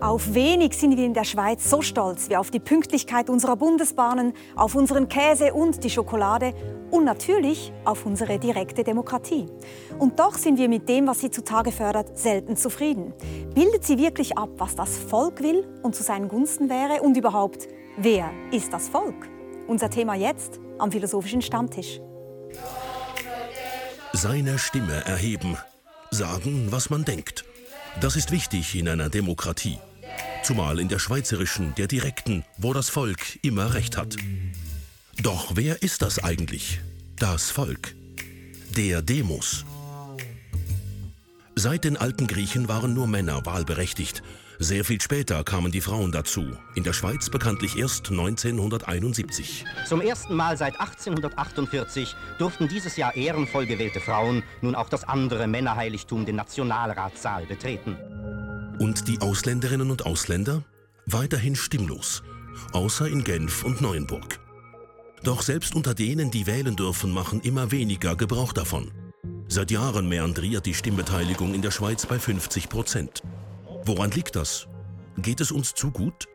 Auf wenig sind wir in der Schweiz so stolz wie auf die Pünktlichkeit unserer Bundesbahnen, auf unseren Käse und die Schokolade und natürlich auf unsere direkte Demokratie. Und doch sind wir mit dem, was sie zutage fördert, selten zufrieden. Bildet sie wirklich ab, was das Volk will und zu seinen Gunsten wäre? Und überhaupt, wer ist das Volk? Unser Thema jetzt am Philosophischen Stammtisch. Seine Stimme erheben, sagen, was man denkt. Das ist wichtig in einer Demokratie. Zumal in der schweizerischen, der direkten, wo das Volk immer recht hat. Doch wer ist das eigentlich? Das Volk. Der Demos. Seit den alten Griechen waren nur Männer wahlberechtigt. Sehr viel später kamen die Frauen dazu. In der Schweiz bekanntlich erst 1971. Zum ersten Mal seit 1848 durften dieses Jahr ehrenvoll gewählte Frauen nun auch das andere Männerheiligtum, den Nationalratssaal, betreten. Und die Ausländerinnen und Ausländer? Weiterhin stimmlos, außer in Genf und Neuenburg. Doch selbst unter denen, die wählen dürfen, machen immer weniger Gebrauch davon. Seit Jahren meandriert die Stimmbeteiligung in der Schweiz bei 50 Prozent. Woran liegt das? Geht es uns zu gut?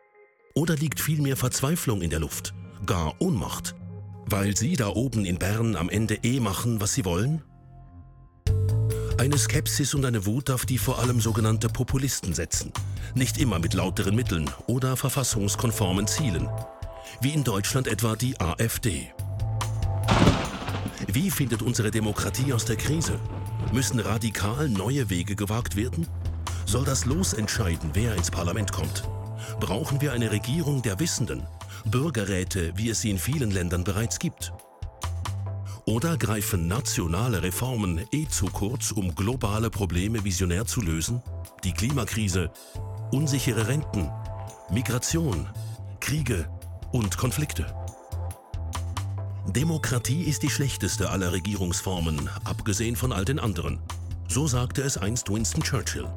Oder liegt vielmehr Verzweiflung in der Luft? Gar Ohnmacht? Weil Sie da oben in Bern am Ende eh machen, was Sie wollen? Eine Skepsis und eine Wut, auf die vor allem sogenannte Populisten setzen. Nicht immer mit lauteren Mitteln oder verfassungskonformen Zielen. Wie in Deutschland etwa die AfD. Wie findet unsere Demokratie aus der Krise? Müssen radikal neue Wege gewagt werden? Soll das Los entscheiden, wer ins Parlament kommt? Brauchen wir eine Regierung der Wissenden? Bürgerräte, wie es sie in vielen Ländern bereits gibt? Oder greifen nationale Reformen eh zu kurz, um globale Probleme visionär zu lösen? Die Klimakrise, unsichere Renten, Migration, Kriege und Konflikte. Demokratie ist die schlechteste aller Regierungsformen, abgesehen von all den anderen. So sagte es einst Winston Churchill.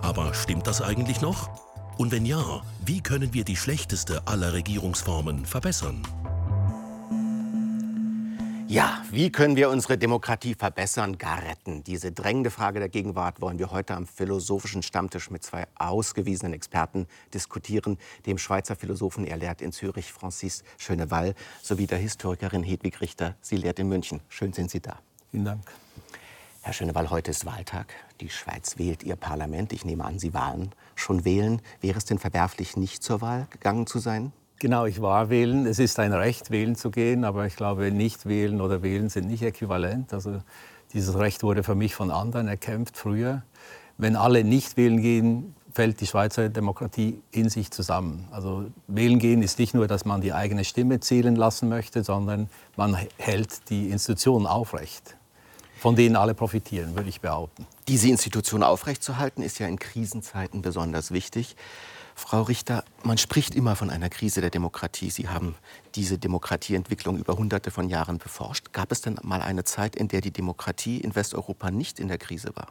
Aber stimmt das eigentlich noch? Und wenn ja, wie können wir die schlechteste aller Regierungsformen verbessern? Ja, wie können wir unsere Demokratie verbessern, gar retten? Diese drängende Frage der Gegenwart wollen wir heute am philosophischen Stammtisch mit zwei ausgewiesenen Experten diskutieren, dem Schweizer Philosophen, er lehrt in Zürich, Francis Schönewall, sowie der Historikerin Hedwig Richter, sie lehrt in München. Schön sind Sie da. Vielen Dank. Herr Schönewall, heute ist Wahltag. Die Schweiz wählt ihr Parlament. Ich nehme an, Sie waren schon wählen. Wäre es denn verwerflich, nicht zur Wahl gegangen zu sein? Genau, ich war wählen. Es ist ein Recht, wählen zu gehen, aber ich glaube, nicht wählen oder wählen sind nicht äquivalent. Also dieses Recht wurde für mich von anderen erkämpft früher. Wenn alle nicht wählen gehen, fällt die Schweizer Demokratie in sich zusammen. Also wählen gehen ist nicht nur, dass man die eigene Stimme zählen lassen möchte, sondern man hält die Institutionen aufrecht, von denen alle profitieren, würde ich behaupten. Diese Institution aufrechtzuerhalten ist ja in Krisenzeiten besonders wichtig. Frau Richter, man spricht immer von einer Krise der Demokratie. Sie haben diese Demokratieentwicklung über hunderte von Jahren beforscht. Gab es denn mal eine Zeit, in der die Demokratie in Westeuropa nicht in der Krise war?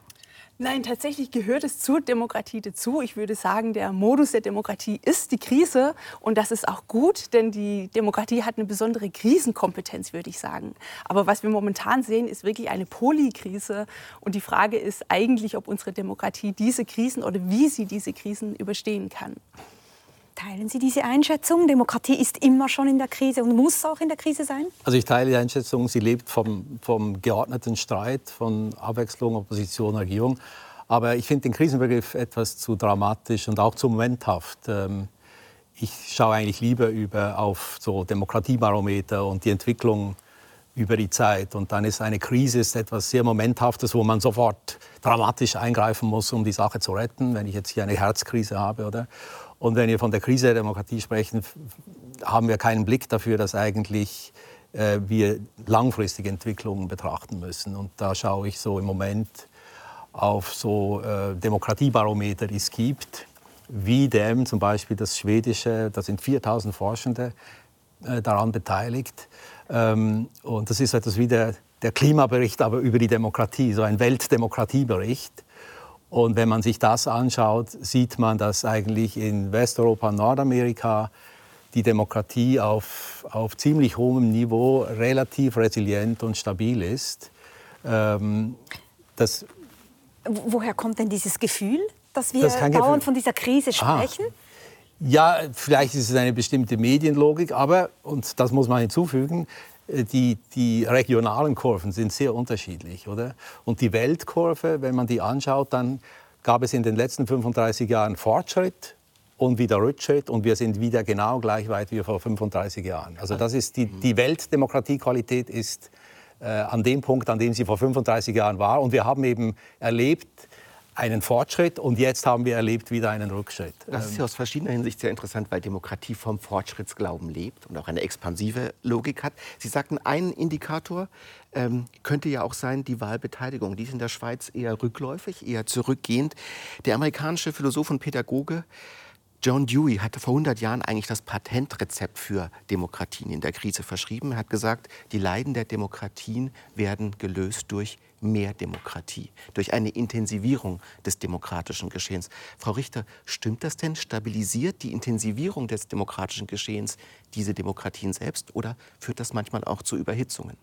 Nein, tatsächlich gehört es zur Demokratie dazu. Ich würde sagen, der Modus der Demokratie ist die Krise. Und das ist auch gut, denn die Demokratie hat eine besondere Krisenkompetenz, würde ich sagen. Aber was wir momentan sehen, ist wirklich eine Polykrise. Und die Frage ist eigentlich, ob unsere Demokratie diese Krisen oder wie sie diese Krisen überstehen kann. Teilen Sie diese Einschätzung? Demokratie ist immer schon in der Krise und muss auch in der Krise sein? Also ich teile die Einschätzung, sie lebt vom, vom geordneten Streit, von Abwechslung, Opposition, Regierung. Aber ich finde den Krisenbegriff etwas zu dramatisch und auch zu momenthaft. Ähm, ich schaue eigentlich lieber über auf so Demokratiebarometer und die Entwicklung über die Zeit. Und dann ist eine Krise ist etwas sehr Momenthaftes, wo man sofort dramatisch eingreifen muss, um die Sache zu retten, wenn ich jetzt hier eine Herzkrise habe. Oder? Und wenn wir von der Krise der Demokratie sprechen, haben wir keinen Blick dafür, dass eigentlich äh, wir langfristige Entwicklungen betrachten müssen. Und da schaue ich so im Moment auf so äh, Demokratiebarometer, die es gibt, wie dem zum Beispiel das schwedische, da sind 4000 Forschende äh, daran beteiligt. Ähm, und das ist etwas wie der, der Klimabericht, aber über die Demokratie, so ein Weltdemokratiebericht. Und wenn man sich das anschaut, sieht man, dass eigentlich in Westeuropa und Nordamerika die Demokratie auf, auf ziemlich hohem Niveau relativ resilient und stabil ist. Ähm, das Woher kommt denn dieses Gefühl? dass wir dauernd von dieser Krise sprechen? Ah. Ja, vielleicht ist es eine bestimmte Medienlogik, aber, und das muss man hinzufügen, die, die regionalen Kurven sind sehr unterschiedlich, oder? Und die Weltkurve, wenn man die anschaut, dann gab es in den letzten 35 Jahren Fortschritt und wieder Rückschritt und wir sind wieder genau gleich weit wie vor 35 Jahren. Also das ist die, die Weltdemokratiequalität ist äh, an dem Punkt, an dem sie vor 35 Jahren war. Und wir haben eben erlebt, einen Fortschritt und jetzt haben wir erlebt wieder einen Rückschritt. Das ist ja aus verschiedener Hinsicht sehr interessant, weil Demokratie vom Fortschrittsglauben lebt und auch eine expansive Logik hat. Sie sagten, ein Indikator ähm, könnte ja auch sein die Wahlbeteiligung. Die ist in der Schweiz eher rückläufig, eher zurückgehend. Der amerikanische Philosoph und Pädagoge John Dewey hatte vor 100 Jahren eigentlich das Patentrezept für Demokratien in der Krise verschrieben. Er hat gesagt, die Leiden der Demokratien werden gelöst durch mehr Demokratie, durch eine Intensivierung des demokratischen Geschehens. Frau Richter, stimmt das denn? Stabilisiert die Intensivierung des demokratischen Geschehens diese Demokratien selbst oder führt das manchmal auch zu Überhitzungen?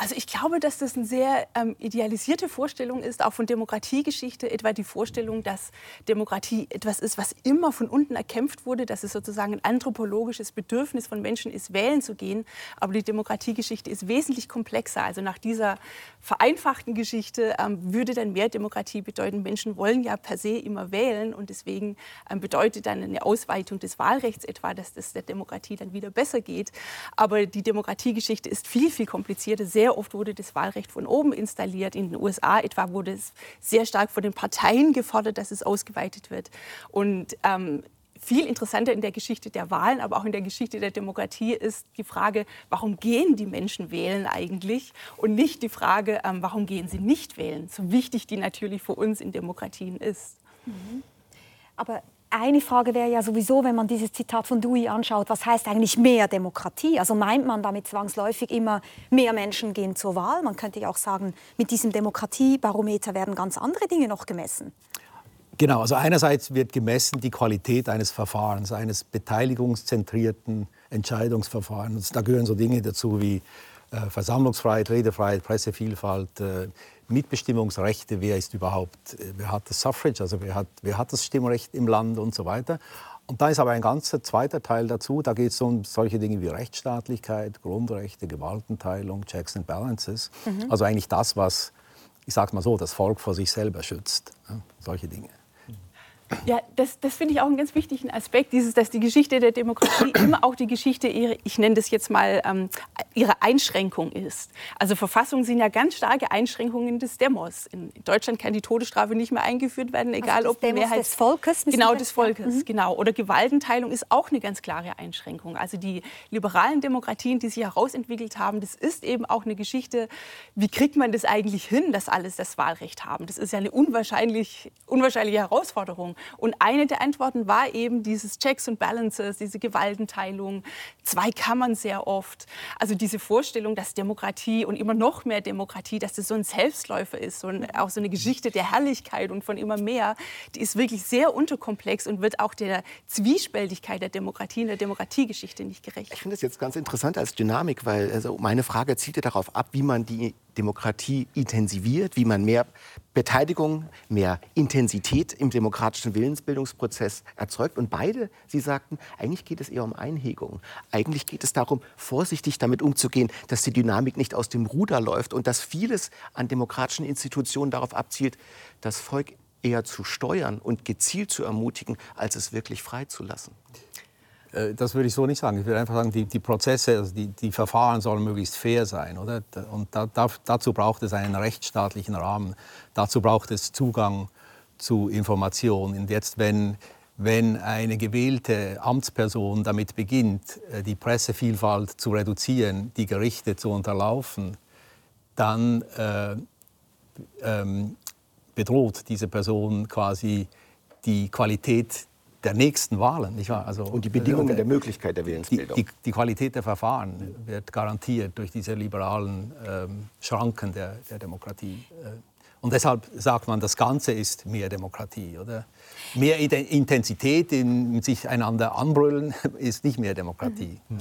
Also ich glaube, dass das eine sehr ähm, idealisierte Vorstellung ist, auch von Demokratiegeschichte, etwa die Vorstellung, dass Demokratie etwas ist, was immer von unten erkämpft wurde, dass es sozusagen ein anthropologisches Bedürfnis von Menschen ist, wählen zu gehen. Aber die Demokratiegeschichte ist wesentlich komplexer. Also nach dieser vereinfachten Geschichte ähm, würde dann mehr Demokratie bedeuten, Menschen wollen ja per se immer wählen und deswegen ähm, bedeutet dann eine Ausweitung des Wahlrechts etwa, dass das der Demokratie dann wieder besser geht. Aber die Demokratiegeschichte ist viel, viel komplizierter, sehr sehr oft wurde das Wahlrecht von oben installiert. In den USA etwa wurde es sehr stark von den Parteien gefordert, dass es ausgeweitet wird. Und ähm, viel interessanter in der Geschichte der Wahlen, aber auch in der Geschichte der Demokratie ist die Frage, warum gehen die Menschen wählen eigentlich und nicht die Frage, ähm, warum gehen sie nicht wählen, so wichtig die natürlich für uns in Demokratien ist. Mhm. Aber eine Frage wäre ja sowieso, wenn man dieses Zitat von Dewey anschaut, was heißt eigentlich mehr Demokratie? Also meint man damit zwangsläufig immer, mehr Menschen gehen zur Wahl? Man könnte ja auch sagen, mit diesem Demokratiebarometer werden ganz andere Dinge noch gemessen. Genau, also einerseits wird gemessen die Qualität eines Verfahrens, eines beteiligungszentrierten Entscheidungsverfahrens. Da gehören so Dinge dazu wie äh, Versammlungsfreiheit, Redefreiheit, Pressevielfalt, äh, Mitbestimmungsrechte, wer ist überhaupt, äh, wer hat das Suffrage, also wer hat, wer hat das Stimmrecht im Land und so weiter. Und da ist aber ein ganzer zweiter Teil dazu. Da geht es um solche Dinge wie Rechtsstaatlichkeit, Grundrechte, Gewaltenteilung, Checks and Balances. Mhm. Also eigentlich das, was, ich sage mal so, das Volk vor sich selber schützt. Ja, solche Dinge. Ja, das, das finde ich auch einen ganz wichtigen Aspekt, dieses, dass die Geschichte der Demokratie immer auch die Geschichte, ihre, ich nenne das jetzt mal, ähm, ihre Einschränkung ist. Also Verfassungen sind ja ganz starke Einschränkungen des Demos. In Deutschland kann die Todesstrafe nicht mehr eingeführt werden, egal also ob die Mehrheit des Volkes. Genau des Volkes, mhm. genau. Oder Gewaltenteilung ist auch eine ganz klare Einschränkung. Also die liberalen Demokratien, die sich herausentwickelt haben, das ist eben auch eine Geschichte. Wie kriegt man das eigentlich hin, dass alles das Wahlrecht haben? Das ist ja eine unwahrscheinlich, unwahrscheinliche Herausforderung. Und eine der Antworten war eben dieses Checks and Balances, diese Gewaltenteilung, zwei Kammern sehr oft. Also diese Vorstellung, dass Demokratie und immer noch mehr Demokratie, dass das so ein Selbstläufer ist, ein, auch so eine Geschichte der Herrlichkeit und von immer mehr, die ist wirklich sehr unterkomplex und wird auch der Zwiespältigkeit der Demokratie in der Demokratiegeschichte nicht gerecht. Ich finde das jetzt ganz interessant als Dynamik, weil also meine Frage zielte darauf ab, wie man die Demokratie intensiviert, wie man mehr Beteiligung, mehr Intensität im demokratischen Willensbildungsprozess erzeugt. Und beide, Sie sagten, eigentlich geht es eher um Einhegung. Eigentlich geht es darum, vorsichtig damit umzugehen, dass die Dynamik nicht aus dem Ruder läuft und dass vieles an demokratischen Institutionen darauf abzielt, das Volk eher zu steuern und gezielt zu ermutigen, als es wirklich freizulassen. Äh, das würde ich so nicht sagen. Ich würde einfach sagen, die, die Prozesse, also die, die, Verfahren sollen möglichst fair sein. Oder? Und da, da, dazu braucht es einen rechtsstaatlichen Rahmen. Dazu braucht es Zugang zu Informationen. Und jetzt, wenn, wenn eine gewählte Amtsperson damit beginnt, äh, die Pressevielfalt zu reduzieren, die Gerichte zu unterlaufen, dann äh, ähm, bedroht diese Person quasi die Qualität der nächsten Wahlen. Nicht wahr? Also, und die Bedingungen äh, der Möglichkeit der Willensbildung. Die, die, die, Qualität der Verfahren wird garantiert durch diese liberalen ähm, Schranken der, der Demokratie. Und deshalb sagt man, das Ganze ist mehr Demokratie, oder? Mehr Intensität in sich einander anbrüllen ist nicht mehr Demokratie. Mhm.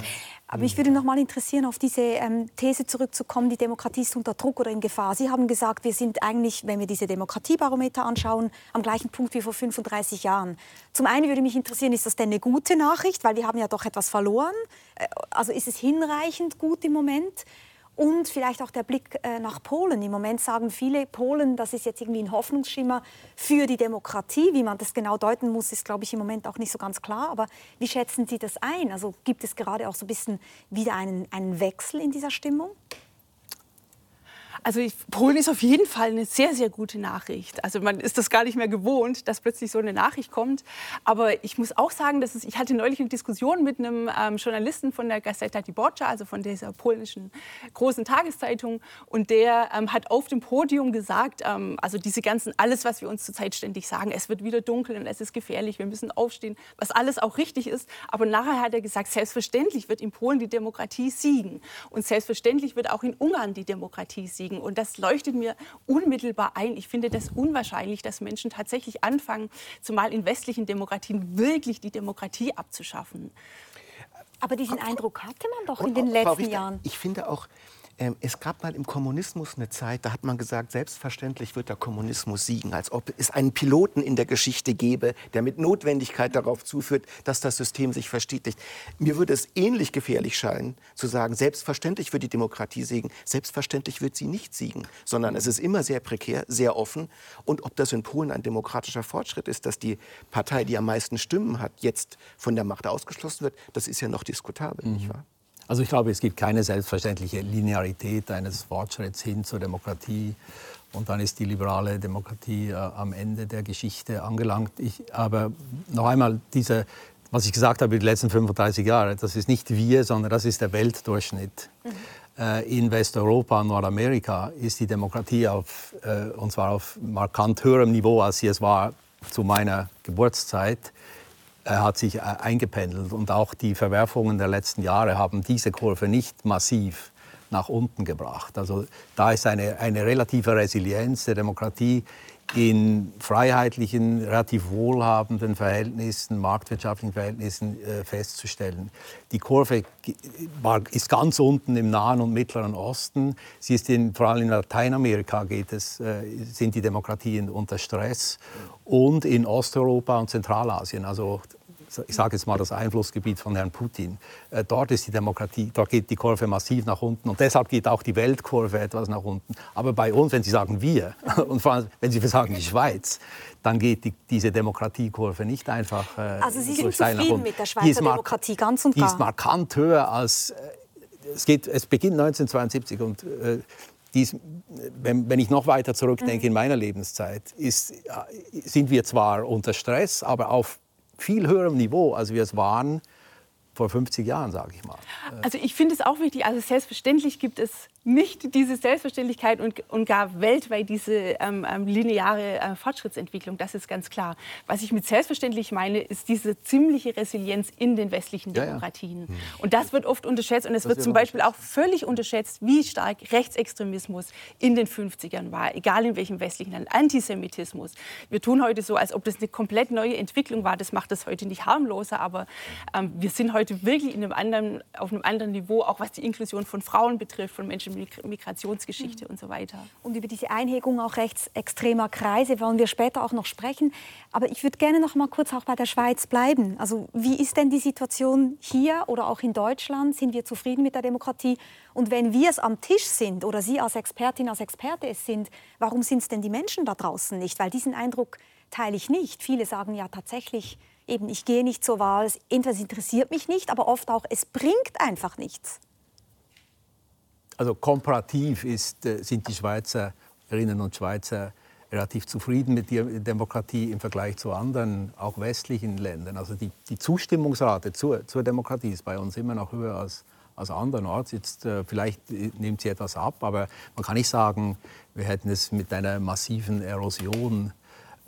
Aber mich würde noch mal interessieren, auf diese ähm, These zurückzukommen, die Demokratie ist unter Druck oder in Gefahr. Sie haben gesagt, wir sind eigentlich, wenn wir diese Demokratiebarometer anschauen, am gleichen Punkt wie vor 35 Jahren. Zum einen würde mich interessieren, ist das denn eine gute Nachricht, weil wir haben ja doch etwas verloren? Äh, also ist es hinreichend gut im Moment? Und vielleicht auch der Blick äh, nach Polen. Im Moment sagen viele, Polen, das ist jetzt irgendwie ein Hoffnungsschimmer für die Demokratie. Wie man das genau deuten muss, ist, glaube ich, im Moment auch nicht so ganz klar. Aber wie schätzen Sie das ein? Also gibt es gerade auch so ein bisschen wieder einen, einen Wechsel in dieser Stimmung? Also Polen ist auf jeden Fall eine sehr, sehr gute Nachricht. Also man ist das gar nicht mehr gewohnt, dass plötzlich so eine Nachricht kommt. Aber ich muss auch sagen, dass es, ich hatte neulich eine Diskussion mit einem ähm, Journalisten von der Gazeta Wyborcza, also von dieser polnischen großen Tageszeitung. Und der ähm, hat auf dem Podium gesagt, ähm, also diese ganzen, alles, was wir uns zurzeit ständig sagen, es wird wieder dunkel und es ist gefährlich, wir müssen aufstehen, was alles auch richtig ist. Aber nachher hat er gesagt, selbstverständlich wird in Polen die Demokratie siegen. Und selbstverständlich wird auch in Ungarn die Demokratie siegen kriegen. Und das leuchtet mir unmittelbar ein. Ich finde das unwahrscheinlich, dass Menschen tatsächlich anfangen, zumal in westlichen Demokratien, wirklich die Demokratie abzuschaffen. Aber diesen Eindruck hatte man doch in den letzten Richter, Jahren. Ich finde auch, es gab mal im Kommunismus eine Zeit, da hat man gesagt, selbstverständlich wird der Kommunismus siegen, als ob es einen Piloten in der Geschichte gäbe, der mit Notwendigkeit darauf zuführt, dass das System sich verstetigt. Mir würde es ähnlich gefährlich scheinen, zu sagen, selbstverständlich wird die Demokratie siegen, selbstverständlich wird sie nicht siegen, sondern es ist immer sehr prekär, sehr offen. Und ob das in Polen ein demokratischer Fortschritt ist, dass die Partei, die am meisten Stimmen hat, jetzt von der Macht ausgeschlossen wird, das ist ja noch diskutabel, mhm. nicht wahr? Also ich glaube, es gibt keine selbstverständliche Linearität eines Fortschritts hin zur Demokratie. Und dann ist die liberale Demokratie äh, am Ende der Geschichte angelangt. Ich, aber noch einmal, diese, was ich gesagt habe, die letzten 35 Jahre, das ist nicht wir, sondern das ist der Weltdurchschnitt. Mhm. Äh, in Westeuropa und Nordamerika ist die Demokratie auf, äh, und zwar auf markant höherem Niveau, als sie es war zu meiner Geburtszeit hat sich äh, eingependelt. Und auch die Verwerfungen der letzten Jahre haben diese Kurve nicht massiv nach unten gebracht. Also da ist eine, eine relative Resilienz der Demokratie in freiheitlichen, relativ wohlhabenden Verhältnissen, marktwirtschaftlichen Verhältnissen äh, festzustellen. Die Kurve war, ist ganz unten im Nahen und Mittleren Osten. Sie ist in, vor allem in Lateinamerika geht es, äh, sind die Demokratien unter Stress und in Osteuropa und Zentralasien, also ich sage jetzt mal das Einflussgebiet von Herrn Putin. Äh, dort ist die Demokratie, dort geht die Kurve massiv nach unten und deshalb geht auch die Weltkurve etwas nach unten. Aber bei uns, wenn Sie sagen wir und vor allem wenn Sie sagen die Schweiz, dann geht die, diese Demokratiekurve nicht einfach äh, Also Sie sind zufrieden mit der Schweizer Demokratie, ganz und gar? Die ist markant höher als, äh, es, geht, es beginnt 1972 und äh, dies, wenn, wenn, ich noch weiter zurückdenke mhm. in meiner Lebenszeit, ist, sind wir zwar unter Stress, aber auf viel höherem Niveau, als wir es waren vor 50 Jahren, sage ich mal. Also ich finde es auch wichtig, also selbstverständlich gibt es nicht diese Selbstverständlichkeit und, und gar weltweit diese ähm, ähm, lineare äh, Fortschrittsentwicklung, das ist ganz klar. Was ich mit selbstverständlich meine, ist diese ziemliche Resilienz in den westlichen Demokratien. Ja, ja. Und das wird oft unterschätzt und es wird zum Beispiel auch völlig unterschätzt, wie stark Rechtsextremismus in den 50ern war, egal in welchem westlichen Land. Antisemitismus. Wir tun heute so, als ob das eine komplett neue Entwicklung war. Das macht das heute nicht harmloser, aber ähm, wir sind heute wirklich in einem anderen, auf einem anderen Niveau, auch was die Inklusion von Frauen betrifft, von Menschen Migrationsgeschichte mhm. und so weiter. Und über diese Einhegung auch rechtsextremer Kreise wollen wir später auch noch sprechen. Aber ich würde gerne noch mal kurz auch bei der Schweiz bleiben. Also wie ist denn die Situation hier oder auch in Deutschland? Sind wir zufrieden mit der Demokratie? Und wenn wir es am Tisch sind oder Sie als Expertin, als Experte es sind, warum sind es denn die Menschen da draußen nicht? Weil diesen Eindruck teile ich nicht. Viele sagen ja tatsächlich, eben, ich gehe nicht zur Wahl, entweder interessiert mich nicht, aber oft auch, es bringt einfach nichts also komparativ ist, äh, sind die Schweizerinnen und Schweizer relativ zufrieden mit der Demokratie im Vergleich zu anderen, auch westlichen Ländern. Also die, die Zustimmungsrate zur, zur, Demokratie ist bei uns immer noch höher als, als andernorts. Jetzt, äh, vielleicht nimmt sie etwas ab, aber man kann nicht sagen, wir hätten es mit einer massiven Erosion äh,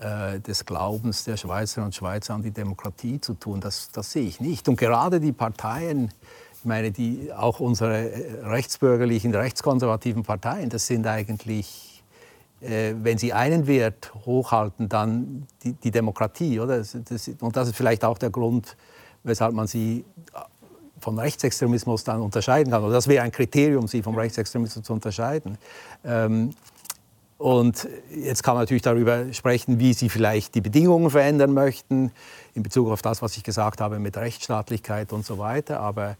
des Glaubens der Schweizerinnen und Schweizer an die Demokratie zu tun. Das, das sehe ich nicht. Und gerade die Parteien, ich meine, die, auch unsere rechtsbürgerlichen, rechtskonservativen Parteien, das sind eigentlich äh, wenn Sie einen Wert hochhalten, dann die, die Demokratie, oder? Das, das, und das ist vielleicht auch der Grund, weshalb man sie vom Rechtsextremismus dann unterscheiden kann. Oder das wäre ein Kriterium, sie vom Rechtsextremismus zu unterscheiden. Ähm, und jetzt kann man natürlich darüber sprechen, wie Sie vielleicht die Bedingungen verändern möchten in Bezug auf das, was ich gesagt habe mit Rechtsstaatlichkeit und so weiter. Aber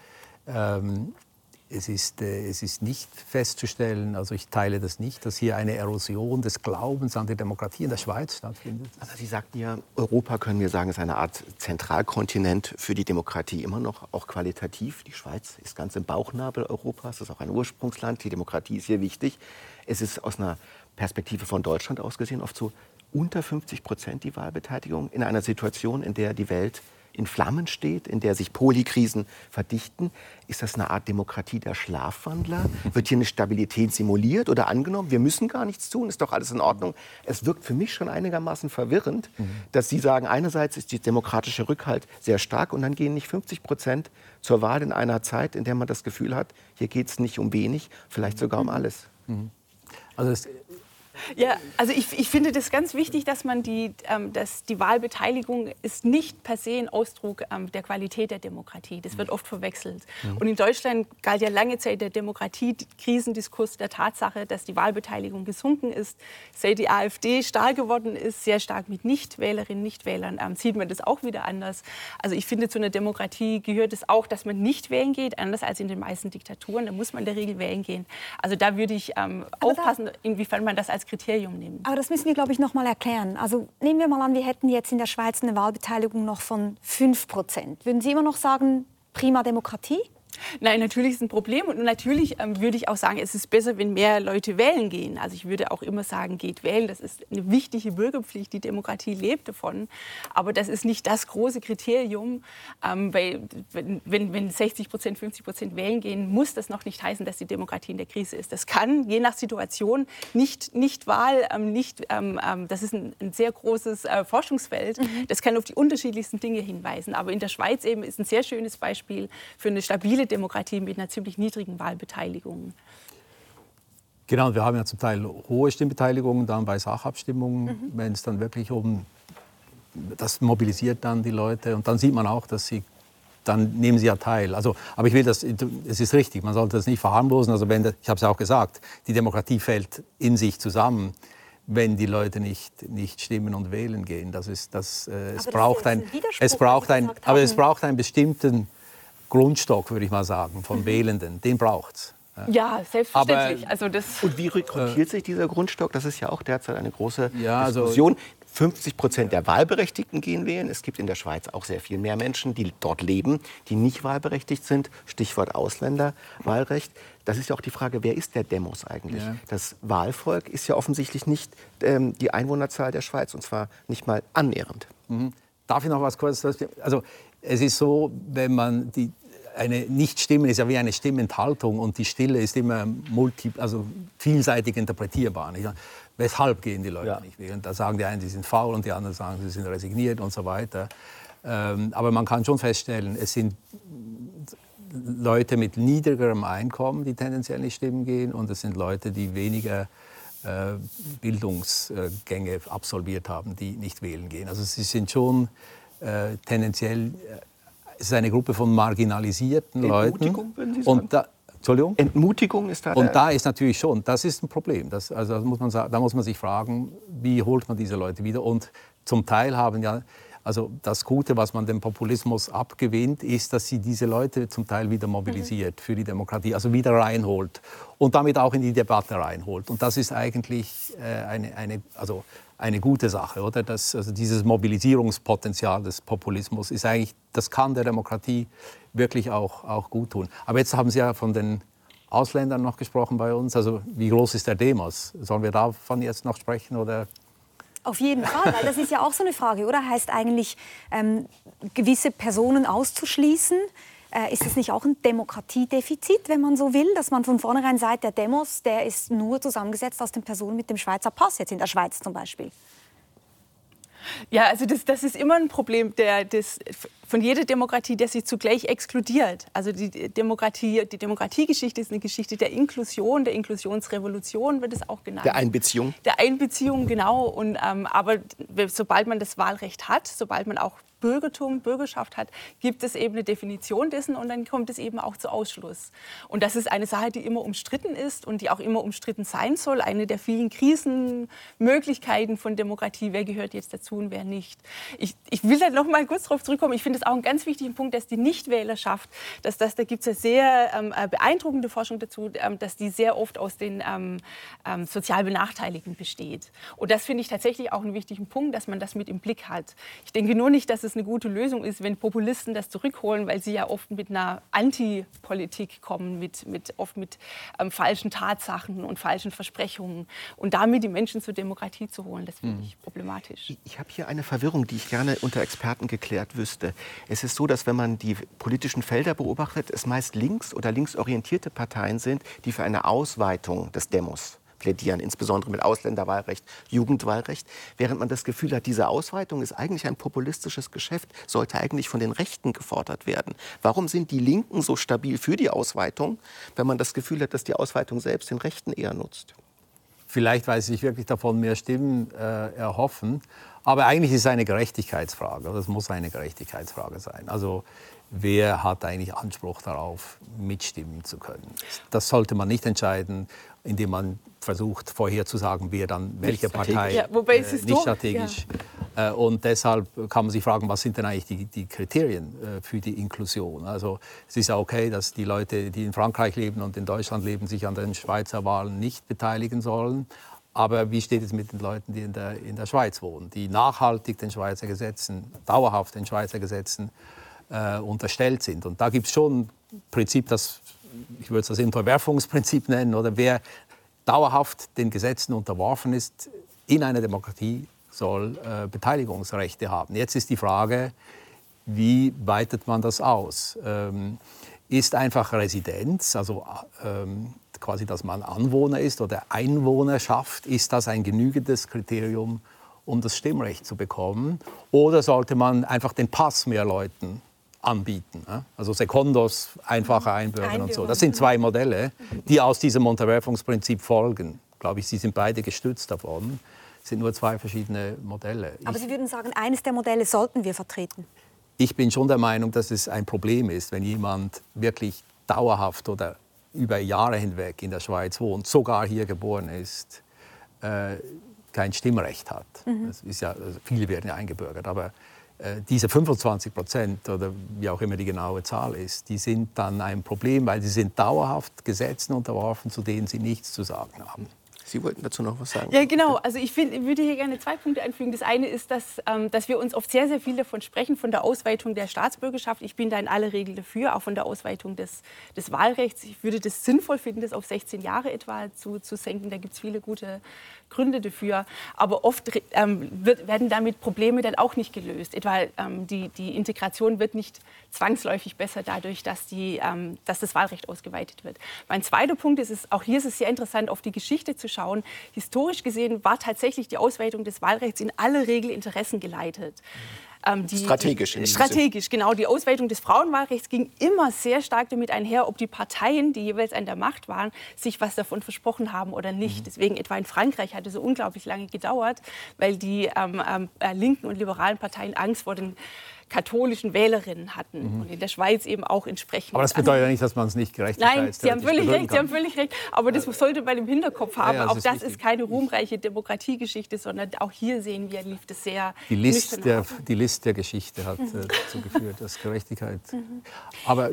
ähm, es ist, äh, es ist nicht festzustellen, also ich teile das nicht, dass hier eine Erosion des Glaubens an die Demokratie in der Schweiz stattfindet. Also Sie sagten ja, Europa können wir sagen, ist eine Art Zentralkontinent für die Demokratie immer noch, auch qualitativ. Die Schweiz ist ganz im Bauchnabel Europas, ist auch ein Ursprungsland. Die Demokratie ist hier wichtig. Es ist aus einer Perspektive von Deutschland aus gesehen oft so unter 50 Prozent die Wahlbeteiligung in einer Situation, in der die Welt in Flammen steht, in der sich Polikrisen verdichten. Ist das eine Art Demokratie der Schlafwandler? Wird hier eine Stabilität simuliert oder angenommen? Wir müssen gar nichts tun, ist doch alles in Ordnung. Es wirkt für mich schon einigermaßen verwirrend, mhm. dass Sie sagen, einerseits ist die demokratische Rückhalt sehr stark und dann gehen nicht 50 Prozent zur Wahl in einer Zeit, in der man das Gefühl hat, hier geht es nicht um wenig, vielleicht sogar um alles. Mhm. Also es ja, also ich, ich finde das ganz wichtig, dass man die, ähm, dass die Wahlbeteiligung ist nicht per se ein Ausdruck ähm, der Qualität der Demokratie. Das wird oft verwechselt. Mhm. Und in Deutschland galt ja lange Zeit der Demokratie-Krisendiskurs der Tatsache, dass die Wahlbeteiligung gesunken ist. Seit die AfD stark geworden ist, sehr stark mit Nichtwählerinnen, Nichtwählern, ähm, sieht man das auch wieder anders. Also ich finde, zu einer Demokratie gehört es auch, dass man nicht wählen geht, anders als in den meisten Diktaturen. Da muss man in der Regel wählen gehen. Also da würde ich ähm, aufpassen, inwiefern man das als Kriterium nehmen. Aber das müssen wir, glaube ich, noch mal erklären. Also nehmen wir mal an, wir hätten jetzt in der Schweiz eine Wahlbeteiligung noch von 5 Prozent. Würden Sie immer noch sagen, prima Demokratie? Nein, natürlich ist es ein Problem und natürlich ähm, würde ich auch sagen, es ist besser, wenn mehr Leute wählen gehen. Also ich würde auch immer sagen, geht wählen. Das ist eine wichtige Bürgerpflicht. Die Demokratie lebt davon. Aber das ist nicht das große Kriterium, ähm, weil wenn, wenn 60 Prozent, 50 Prozent wählen gehen, muss das noch nicht heißen, dass die Demokratie in der Krise ist. Das kann je nach Situation nicht, nicht Wahl, ähm, nicht, ähm, ähm, das ist ein, ein sehr großes äh, Forschungsfeld. Mhm. Das kann auf die unterschiedlichsten Dinge hinweisen. Aber in der Schweiz eben ist ein sehr schönes Beispiel für eine stabile Demokratie mit einer ziemlich niedrigen Wahlbeteiligung. Genau, wir haben ja zum Teil hohe Stimmbeteiligungen dann bei Sachabstimmungen, mhm. wenn es dann wirklich um das mobilisiert dann die Leute und dann sieht man auch, dass sie dann nehmen sie ja teil. Also, aber ich will das, es ist richtig, man sollte das nicht verharmlosen. Also wenn, ich habe es ja auch gesagt, die Demokratie fällt in sich zusammen, wenn die Leute nicht, nicht stimmen und wählen gehen. Das ist, das, äh, es, braucht ein, es braucht ein, aber es braucht einen bestimmten Grundstock, würde ich mal sagen, von mhm. Wählenden. Den braucht es. Ja, selbstverständlich. Aber, also das und wie rekrutiert sich dieser Grundstock? Das ist ja auch derzeit eine große ja, also Diskussion. 50 Prozent der Wahlberechtigten gehen wählen. Es gibt in der Schweiz auch sehr viel mehr Menschen, die dort leben, die nicht wahlberechtigt sind. Stichwort Ausländerwahlrecht. Das ist ja auch die Frage, wer ist der Demos eigentlich? Ja. Das Wahlvolk ist ja offensichtlich nicht ähm, die Einwohnerzahl der Schweiz, und zwar nicht mal annähernd. Mhm. Darf ich noch was kurz? Also es ist so, wenn man die, eine Nichtstimme ist ja wie eine Stimmenthaltung und die Stille ist immer multi, also vielseitig interpretierbar. Nicht? Weshalb gehen die Leute ja. nicht wählen? Da sagen die einen, sie sind faul und die anderen sagen, sie sind resigniert und so weiter. Ähm, aber man kann schon feststellen, es sind Leute mit niedrigerem Einkommen, die tendenziell nicht stimmen gehen und es sind Leute, die weniger äh, Bildungsgänge absolviert haben, die nicht wählen gehen. Also sie sind schon äh, tendenziell äh, es ist eine Gruppe von marginalisierten Entmutigung, Leuten. Sie sagen? Und da, Entschuldigung? Entmutigung ist da. Und da ist natürlich schon, das ist ein Problem. Das, also das muss man, da muss man sich fragen, wie holt man diese Leute wieder? Und zum Teil haben ja, also das Gute, was man dem Populismus abgewinnt, ist, dass sie diese Leute zum Teil wieder mobilisiert mhm. für die Demokratie, also wieder reinholt und damit auch in die Debatte reinholt. Und das ist eigentlich äh, eine, eine, also eine gute Sache, oder? Das, also dieses Mobilisierungspotenzial des Populismus ist eigentlich, das kann der Demokratie wirklich auch, auch gut tun. Aber jetzt haben Sie ja von den Ausländern noch gesprochen bei uns. Also wie groß ist der Demos? Sollen wir davon jetzt noch sprechen oder? Auf jeden Fall, weil das ist ja auch so eine Frage, oder? Heißt eigentlich, ähm, gewisse Personen auszuschließen? Äh, ist das nicht auch ein Demokratiedefizit, wenn man so will, dass man von vornherein sagt, der Demos, der ist nur zusammengesetzt aus den Personen mit dem Schweizer Pass, jetzt in der Schweiz zum Beispiel? Ja, also das, das ist immer ein Problem der, des von jeder Demokratie, der sich zugleich exkludiert. Also die Demokratie, die Demokratiegeschichte ist eine Geschichte der Inklusion, der Inklusionsrevolution wird es auch genannt. Der Einbeziehung. Der Einbeziehung, genau. Und, ähm, aber sobald man das Wahlrecht hat, sobald man auch Bürgertum, Bürgerschaft hat, gibt es eben eine Definition dessen und dann kommt es eben auch zu Ausschluss. Und das ist eine Sache, die immer umstritten ist und die auch immer umstritten sein soll. Eine der vielen Krisenmöglichkeiten von Demokratie. Wer gehört jetzt dazu und wer nicht? Ich, ich will da noch mal kurz darauf zurückkommen. Ich finde es auch einen ganz wichtigen Punkt, dass die Nichtwählerschaft, dass das, da gibt es ja sehr ähm, äh, beeindruckende Forschung dazu, ähm, dass die sehr oft aus den ähm, ähm, sozial Benachteiligten besteht. Und das finde ich tatsächlich auch einen wichtigen Punkt, dass man das mit im Blick hat. Ich denke nur nicht, dass es es eine gute Lösung ist, wenn Populisten das zurückholen, weil sie ja oft mit einer Antipolitik kommen, mit, mit, oft mit ähm, falschen Tatsachen und falschen Versprechungen. Und damit die Menschen zur Demokratie zu holen, das finde mhm. ich problematisch. Ich, ich habe hier eine Verwirrung, die ich gerne unter Experten geklärt wüsste. Es ist so, dass wenn man die politischen Felder beobachtet, es meist links- oder linksorientierte Parteien sind, die für eine Ausweitung des Demos plädieren, insbesondere mit Ausländerwahlrecht, Jugendwahlrecht, während man das Gefühl hat, diese Ausweitung ist eigentlich ein populistisches Geschäft, sollte eigentlich von den Rechten gefordert werden. Warum sind die Linken so stabil für die Ausweitung, wenn man das Gefühl hat, dass die Ausweitung selbst den Rechten eher nutzt? Vielleicht, weil sie sich wirklich davon mehr Stimmen äh, erhoffen. Aber eigentlich ist es eine Gerechtigkeitsfrage. Das muss eine Gerechtigkeitsfrage sein. Also wer hat eigentlich Anspruch darauf, mitstimmen zu können? Das sollte man nicht entscheiden, indem man versucht vorherzusagen, wer dann welche Partei ja, wobei es ist äh, nicht strategisch. Ja. Äh, und deshalb kann man sich fragen, was sind denn eigentlich die, die Kriterien äh, für die Inklusion? Also es ist ja okay, dass die Leute, die in Frankreich leben und in Deutschland leben, sich an den Schweizer Wahlen nicht beteiligen sollen. Aber wie steht es mit den Leuten, die in der, in der Schweiz wohnen, die nachhaltig den Schweizer Gesetzen, dauerhaft den Schweizer Gesetzen äh, unterstellt sind? Und da gibt es schon ein Prinzip, das ich würde es das Unterwerfungsprinzip nennen, oder wer dauerhaft den Gesetzen unterworfen ist, in einer Demokratie soll äh, Beteiligungsrechte haben. Jetzt ist die Frage, wie weitet man das aus? Ähm, ist einfach Residenz, also ähm, quasi, dass man Anwohner ist oder Einwohnerschaft, ist das ein genügendes Kriterium, um das Stimmrecht zu bekommen? Oder sollte man einfach den Pass mehr Leuten anbieten. Also Secondos, einfache Einbürgern und so. Das sind zwei Modelle, die aus diesem Unterwerfungsprinzip folgen. Glaube ich, sie sind beide gestützt davon. Es sind nur zwei verschiedene Modelle. Aber Sie würden sagen, eines der Modelle sollten wir vertreten? Ich bin schon der Meinung, dass es ein Problem ist, wenn jemand wirklich dauerhaft oder über Jahre hinweg in der Schweiz wohnt, sogar hier geboren ist, äh, kein Stimmrecht hat. Mhm. Das ist ja, also viele werden ja eingebürgert, aber äh, diese 25 Prozent oder wie auch immer die genaue Zahl ist, die sind dann ein Problem, weil sie sind dauerhaft Gesetzen unterworfen, zu denen sie nichts zu sagen haben. Sie wollten dazu noch was sagen? Ja, genau. Also ich find, würde hier gerne zwei Punkte einfügen. Das eine ist, dass, ähm, dass wir uns oft sehr, sehr viel davon sprechen, von der Ausweitung der Staatsbürgerschaft. Ich bin da in aller Regel dafür, auch von der Ausweitung des, des Wahlrechts. Ich würde das sinnvoll finden, das auf 16 Jahre etwa zu, zu senken. Da gibt es viele gute Gründe dafür. Aber oft ähm, wird, werden damit Probleme dann auch nicht gelöst. Etwa ähm, die, die Integration wird nicht zwangsläufig besser dadurch, dass, die, ähm, dass das Wahlrecht ausgeweitet wird. Mein zweiter Punkt ist, es, auch hier ist es sehr interessant, auf die Geschichte zu schauen historisch gesehen war tatsächlich die Ausweitung des Wahlrechts in aller Regel Interessen geleitet. Ähm, die, strategisch. Die, strategisch, genau. Die Ausweitung des Frauenwahlrechts ging immer sehr stark damit einher, ob die Parteien, die jeweils an der Macht waren, sich was davon versprochen haben oder nicht. Mhm. Deswegen etwa in Frankreich hat es so unglaublich lange gedauert, weil die ähm, ähm, äh, linken und liberalen Parteien Angst vor den katholischen Wählerinnen hatten mhm. und in der Schweiz eben auch entsprechend. Aber das bedeutet ja nicht, dass man es nicht gerechtigkeit Nein, Sie haben völlig recht, Sie haben völlig recht. Aber das sollte man im Hinterkopf haben. Ja, ja, auch das ist, ist keine ruhmreiche Demokratiegeschichte, sondern auch hier sehen wir, lief das sehr die List der, Die List der Geschichte hat mhm. äh, dazu geführt, dass Gerechtigkeit. Mhm. Aber,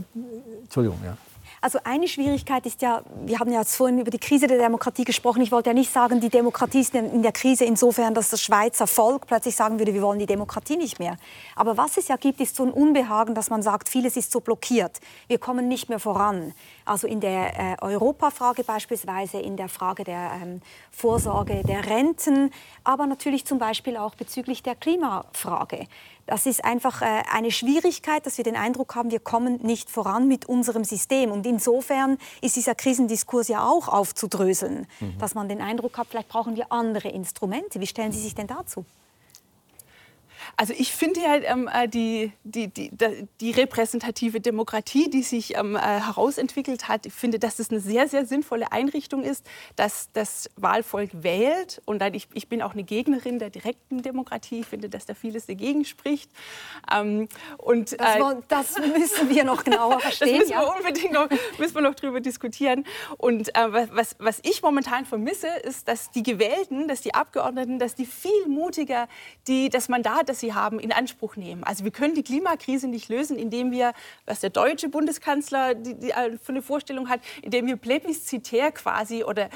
Entschuldigung, ja. Also eine Schwierigkeit ist ja, wir haben ja jetzt vorhin über die Krise der Demokratie gesprochen. Ich wollte ja nicht sagen, die Demokratie ist in der Krise insofern, dass das Schweizer Volk plötzlich sagen würde, wir wollen die Demokratie nicht mehr. Aber was es ja gibt, ist so ein Unbehagen, dass man sagt, vieles ist so blockiert. Wir kommen nicht mehr voran. Also in der äh, Europafrage beispielsweise, in der Frage der ähm, Vorsorge der Renten, aber natürlich zum Beispiel auch bezüglich der Klimafrage. Das ist einfach äh, eine Schwierigkeit, dass wir den Eindruck haben, wir kommen nicht voran mit unserem System. Und insofern ist dieser Krisendiskurs ja auch aufzudröseln, mhm. dass man den Eindruck hat, vielleicht brauchen wir andere Instrumente. Wie stellen Sie sich denn dazu? Also ich finde ja ähm, äh, die, die, die, die, repräsentative Demokratie, die sich ähm, äh, herausentwickelt hat, ich finde, dass es eine sehr, sehr sinnvolle Einrichtung ist, dass das Wahlvolk wählt. Und dann, ich, ich bin auch eine Gegnerin der direkten Demokratie. Ich finde, dass da vieles dagegen spricht. Ähm, und, das, äh, das, müssen wir noch genauer verstehen. das müssen wir ja. unbedingt noch, müssen wir noch drüber diskutieren. Und äh, was, was ich momentan vermisse, ist, dass die Gewählten, dass die Abgeordneten, dass die viel mutiger die, das Mandat, das sie haben, in Anspruch nehmen. Also wir können die Klimakrise nicht lösen, indem wir, was der deutsche Bundeskanzler die, die, äh, für eine Vorstellung hat, indem wir plebiszitär quasi oder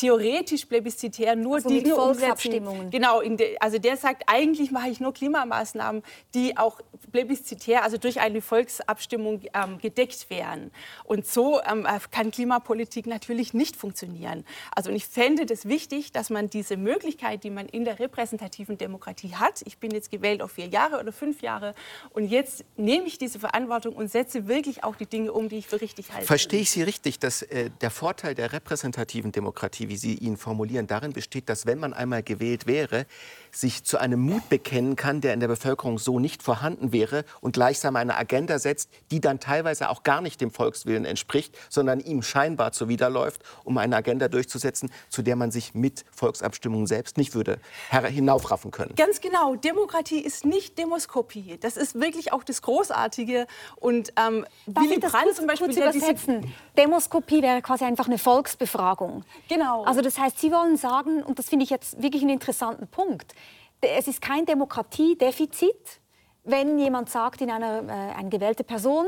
theoretisch plebiszitär nur also Dinge umsetzen. Genau, de, also der sagt, eigentlich mache ich nur Klimamaßnahmen, die auch plebiszitär, also durch eine Volksabstimmung ähm, gedeckt wären. Und so ähm, äh, kann Klimapolitik natürlich nicht funktionieren. Also und ich fände es das wichtig, dass man diese Möglichkeit, die man in der repräsentativen Demokratie hat, ich bin jetzt gewählt auf vier Jahre oder fünf Jahre und jetzt nehme ich diese Verantwortung und setze wirklich auch die Dinge um, die ich für richtig halte. Verstehe ich Sie richtig, dass äh, der Vorteil der repräsentativen Demokratie wie Sie ihn formulieren, darin besteht, dass wenn man einmal gewählt wäre, sich zu einem Mut bekennen kann, der in der Bevölkerung so nicht vorhanden wäre und gleichsam eine Agenda setzt, die dann teilweise auch gar nicht dem Volkswillen entspricht, sondern ihm scheinbar zuwiderläuft, um eine Agenda durchzusetzen, zu der man sich mit Volksabstimmungen selbst nicht würde hinaufraffen können. Ganz genau. Demokratie ist nicht Demoskopie. Das ist wirklich auch das Großartige. Und ähm, Willy Brandt zum Beispiel... Kurz übersetzen? Demoskopie wäre quasi einfach eine Volksbefragung. Genau. Also das heißt, Sie wollen sagen, und das finde ich jetzt wirklich einen interessanten Punkt, es ist kein Demokratiedefizit, wenn jemand sagt, in einer äh, eine gewählte Person,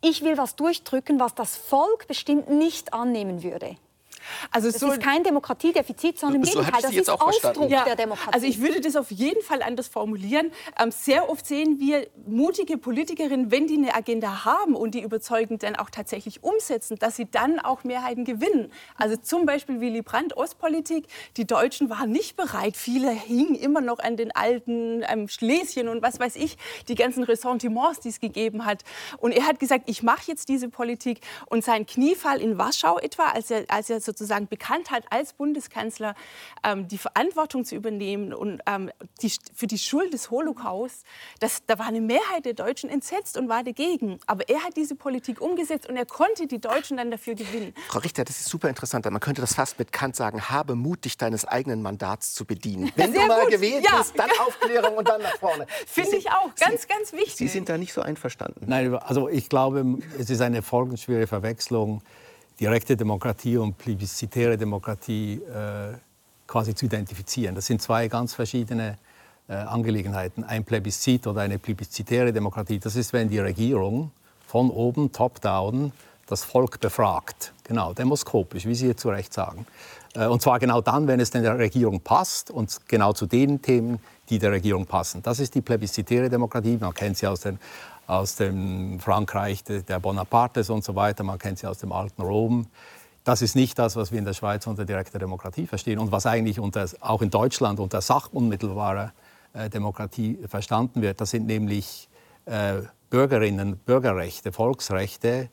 ich will was durchdrücken, was das Volk bestimmt nicht annehmen würde. Also das so ist kein Demokratiedefizit, sondern im so Gegenteil, das ist Ausdruck ja. der Demokratie. Also ich würde das auf jeden Fall anders formulieren. Ähm, sehr oft sehen wir mutige Politikerinnen, wenn die eine Agenda haben und die überzeugend dann auch tatsächlich umsetzen, dass sie dann auch Mehrheiten gewinnen. Also zum Beispiel Willy Brandt, Ostpolitik. Die Deutschen waren nicht bereit. Viele hingen immer noch an den alten ähm, Schlesien und was weiß ich, die ganzen Ressentiments, die es gegeben hat. Und er hat gesagt, ich mache jetzt diese Politik. Und sein Kniefall in Warschau etwa, als er, als er sozusagen bekannt hat, als Bundeskanzler ähm, die Verantwortung zu übernehmen und ähm, die, für die Schuld des Holocaust, das, da war eine Mehrheit der Deutschen entsetzt und war dagegen. Aber er hat diese Politik umgesetzt und er konnte die Deutschen dann dafür gewinnen. Frau Richter, das ist super interessant. Man könnte das fast mit Kant sagen, habe Mut, dich deines eigenen Mandats zu bedienen. Wenn Sehr du mal gut. gewählt ja. bist, dann Aufklärung und dann nach vorne. Finde ich auch, ganz, Sie, ganz wichtig. Sie sind da nicht so einverstanden. Nein, also ich glaube, es ist eine folgenschwere Verwechslung direkte Demokratie und plebiszitäre Demokratie äh, quasi zu identifizieren. Das sind zwei ganz verschiedene äh, Angelegenheiten. Ein Plebiszit oder eine plebiszitäre Demokratie, das ist, wenn die Regierung von oben, top-down, das Volk befragt. Genau, demoskopisch, wie Sie hier zu Recht sagen. Äh, und zwar genau dann, wenn es der Regierung passt und genau zu den Themen, die der Regierung passen. Das ist die plebiszitäre Demokratie. Man kennt sie aus den aus dem Frankreich der Bonapartes und so weiter. Man kennt sie aus dem alten Rom. Das ist nicht das, was wir in der Schweiz unter direkter Demokratie verstehen und was eigentlich unter, auch in Deutschland unter sachunmittelbarer äh, Demokratie verstanden wird. Das sind nämlich äh, Bürgerinnen, Bürgerrechte, Volksrechte,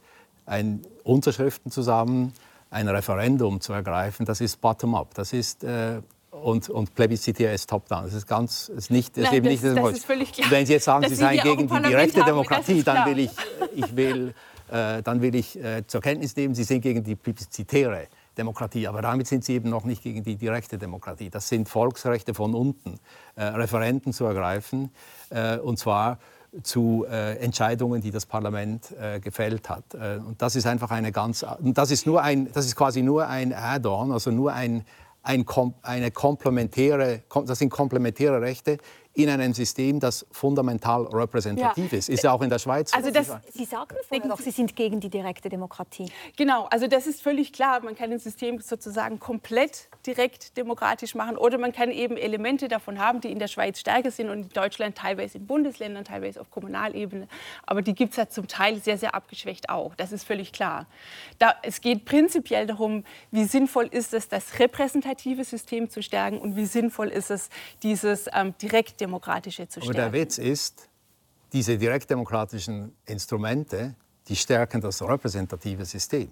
ein, Unterschriften zusammen, ein Referendum zu ergreifen. Das ist bottom-up. Das ist äh, und, und plebiszitär ist top-down. Das ist ganz, ist nicht, ist Nein, eben das, nicht das, das ist völlig klar. Wenn Sie jetzt sagen, Sie seien gegen die direkte Demokratie, dann will ich, ich will, äh, dann will ich äh, zur Kenntnis nehmen, Sie sind gegen die plebiszitäre Demokratie. Aber damit sind Sie eben noch nicht gegen die direkte Demokratie. Das sind Volksrechte von unten, äh, Referenten zu ergreifen, äh, und zwar zu äh, Entscheidungen, die das Parlament äh, gefällt hat. Äh, und das ist einfach eine ganz, das ist nur ein, das ist quasi nur ein Add-on, also nur ein, ein, eine komplementäre, das sind komplementäre Rechte, in einem System, das fundamental repräsentativ ja. ist. Ist ja auch in der Schweiz. Also das, Sie sagen vorher doch, Sie sind gegen die direkte Demokratie. Genau, also das ist völlig klar. Man kann ein System sozusagen komplett direkt demokratisch machen oder man kann eben Elemente davon haben, die in der Schweiz stärker sind und in Deutschland teilweise in Bundesländern, teilweise auf Kommunalebene. Aber die gibt es ja zum Teil sehr, sehr abgeschwächt auch. Das ist völlig klar. Da, es geht prinzipiell darum, wie sinnvoll ist es, das repräsentative System zu stärken und wie sinnvoll ist es, dieses ähm, direkt direktdemokratische zu stärken. Aber der Witz ist, diese direktdemokratischen Instrumente, die stärken das repräsentative System.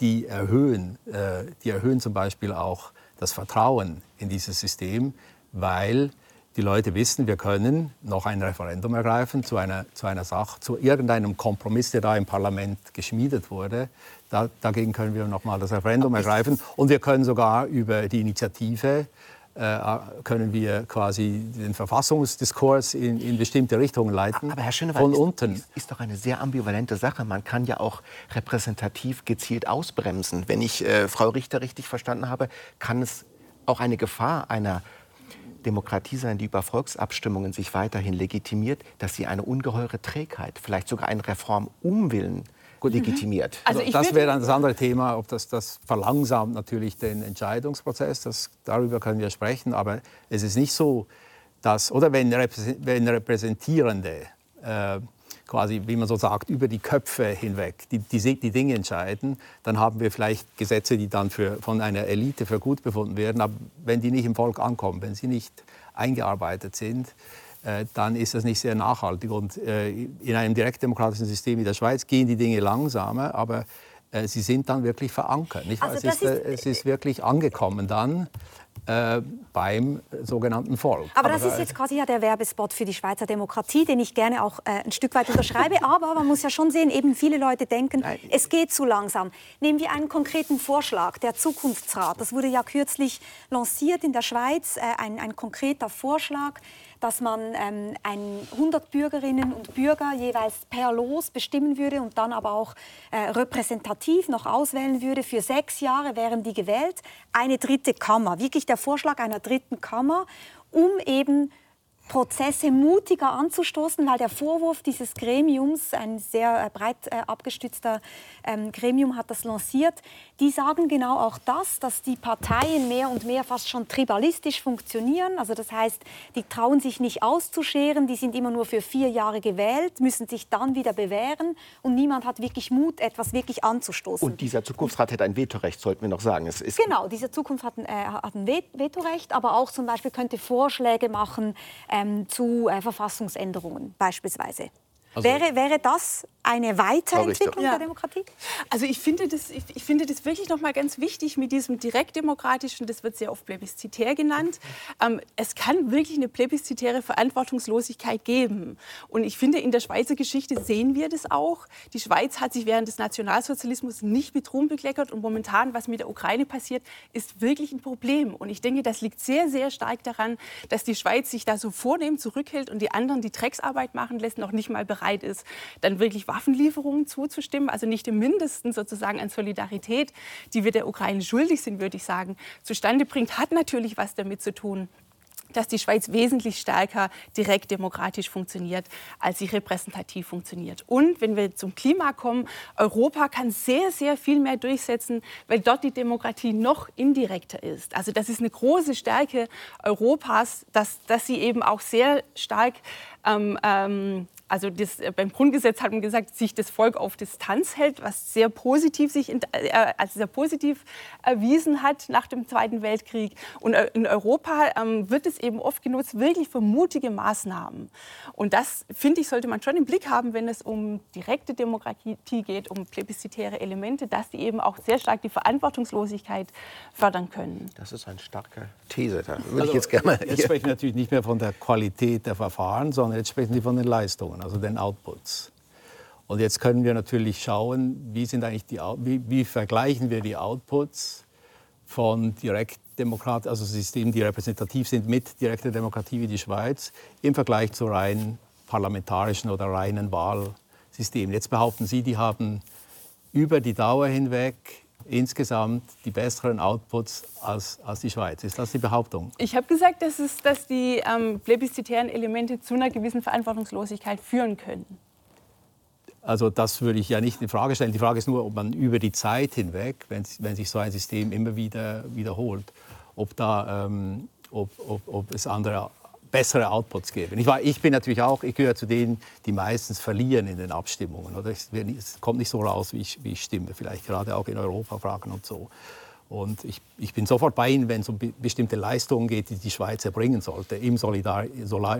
Die erhöhen, äh, die erhöhen zum Beispiel auch das Vertrauen in dieses System, weil die Leute wissen, wir können noch ein Referendum ergreifen zu einer, zu einer Sache, zu irgendeinem Kompromiss, der da im Parlament geschmiedet wurde. Da, dagegen können wir noch mal das Referendum ergreifen. Und wir können sogar über die Initiative können wir quasi den Verfassungsdiskurs in, in bestimmte Richtungen leiten. Aber Herr Schönewald, von unten. Ist, ist, doch eine sehr ambivalente Sache. Man kann ja auch repräsentativ gezielt ausbremsen. Wenn ich äh, Frau Richter richtig verstanden habe, kann es auch eine Gefahr einer Demokratie sein, die über Volksabstimmungen sich weiterhin legitimiert, dass sie eine ungeheure Trägheit, vielleicht sogar einen Reformumwillen legitimiert. Also, also das wäre dann das andere Thema, ob das, das verlangsamt natürlich den Entscheidungsprozess. Das, darüber können wir sprechen. Aber es ist nicht so, dass, oder wenn, wenn Repräsentierende äh, quasi, wie man so sagt, über die Köpfe hinweg die, die, die, Dinge entscheiden, dann haben wir vielleicht Gesetze, die dann für, von einer Elite für gut befunden werden. Aber wenn die nicht im Volk ankommen, wenn sie nicht eingearbeitet sind, dann ist das nicht sehr nachhaltig. Und äh, in einem direktdemokratischen System wie der Schweiz gehen die Dinge langsamer, aber äh, sie sind dann wirklich verankert. Also es, ist, ist, es, ist, wirklich angekommen dann äh, beim sogenannten Volk. Aber, das ist jetzt quasi ja der Werbespot für die Schweizer Demokratie, den ich gerne auch äh, ein Stück weit unterschreibe. Aber man muss ja schon sehen, eben viele Leute denken, Nein. es geht zu langsam. Nehmen wir einen konkreten Vorschlag, der Zukunftsrat. Das wurde ja kürzlich lanciert in der Schweiz, äh, ein, ein konkreter Vorschlag dass man ähm, 100 Bürgerinnen und Bürger jeweils per Los bestimmen würde und dann aber auch äh, repräsentativ noch auswählen würde. Für sechs Jahre wären die gewählt. Eine dritte Kammer, wirklich der Vorschlag einer dritten Kammer, um eben Prozesse mutiger anzustoßen, weil der Vorwurf dieses Gremiums, ein sehr äh, breit äh, abgestützter ähm, Gremium hat das lanciert, die sagen genau auch das, dass die Parteien mehr und mehr fast schon tribalistisch funktionieren. Also das heißt, die trauen sich nicht auszuscheren, die sind immer nur für vier Jahre gewählt, müssen sich dann wieder bewähren und niemand hat wirklich Mut, etwas wirklich anzustoßen. Und dieser Zukunftsrat hätte ein Vetorecht, sollten wir noch sagen. Es ist genau, dieser Zukunftsrat hat, äh, hat ein Vetorecht, aber auch zum Beispiel könnte Vorschläge machen, ähm, zu äh, Verfassungsänderungen beispielsweise. Also wäre, wäre das eine Weiterentwicklung der Demokratie? Also ich finde das, ich, ich finde das wirklich noch mal ganz wichtig mit diesem direktdemokratischen, das wird sehr oft plebiszitär genannt. Ähm, es kann wirklich eine plebiszitäre Verantwortungslosigkeit geben. Und ich finde, in der Schweizer Geschichte sehen wir das auch. Die Schweiz hat sich während des Nationalsozialismus nicht mit Ruhm bekleckert und momentan, was mit der Ukraine passiert, ist wirklich ein Problem. Und ich denke, das liegt sehr, sehr stark daran, dass die Schweiz sich da so vornehm zurückhält und die anderen die Drecksarbeit machen lässt, noch nicht mal bereit ist, dann wirklich Waffenlieferungen zuzustimmen, also nicht im Mindesten sozusagen an Solidarität, die wir der Ukraine schuldig sind, würde ich sagen, zustande bringt, hat natürlich was damit zu tun, dass die Schweiz wesentlich stärker direkt demokratisch funktioniert, als sie repräsentativ funktioniert. Und wenn wir zum Klima kommen, Europa kann sehr, sehr viel mehr durchsetzen, weil dort die Demokratie noch indirekter ist. Also das ist eine große Stärke Europas, dass, dass sie eben auch sehr stark ähm, ähm, also das, äh, beim Grundgesetz hat man gesagt, sich das Volk auf Distanz hält, was sehr positiv sich äh, also sehr positiv erwiesen hat nach dem Zweiten Weltkrieg. Und äh, in Europa ähm, wird es eben oft genutzt, wirklich für mutige Maßnahmen. Und das, finde ich, sollte man schon im Blick haben, wenn es um direkte Demokratie geht, um plebiszitäre Elemente, dass die eben auch sehr stark die Verantwortungslosigkeit fördern können. Das ist eine starke These. Da würde also, ich jetzt gerne jetzt sprechen wir natürlich nicht mehr von der Qualität der Verfahren, sondern jetzt sprechen Sie von den Leistungen also den Outputs. Und jetzt können wir natürlich schauen, wie, sind eigentlich die, wie, wie vergleichen wir die Outputs von Direktdemokrat, also Systemen, die repräsentativ sind, mit direkter Demokratie wie die Schweiz im Vergleich zu rein parlamentarischen oder reinen Wahlsystemen. Jetzt behaupten Sie, die haben über die Dauer hinweg insgesamt die besseren Outputs als, als die Schweiz. Ist das die Behauptung? Ich habe gesagt, dass, es, dass die ähm, plebiszitären Elemente zu einer gewissen Verantwortungslosigkeit führen können. Also das würde ich ja nicht in Frage stellen. Die Frage ist nur, ob man über die Zeit hinweg, wenn, wenn sich so ein System immer wieder wiederholt, ob, da, ähm, ob, ob, ob es andere bessere Outputs geben. Ich, war, ich bin natürlich auch, ich gehöre zu denen, die meistens verlieren in den Abstimmungen. Oder es, es kommt nicht so raus, wie ich, wie ich stimme, vielleicht gerade auch in Europafragen und so. Und ich, ich, bin sofort bei Ihnen, wenn es um bestimmte Leistungen geht, die die Schweiz erbringen sollte, im Solidar,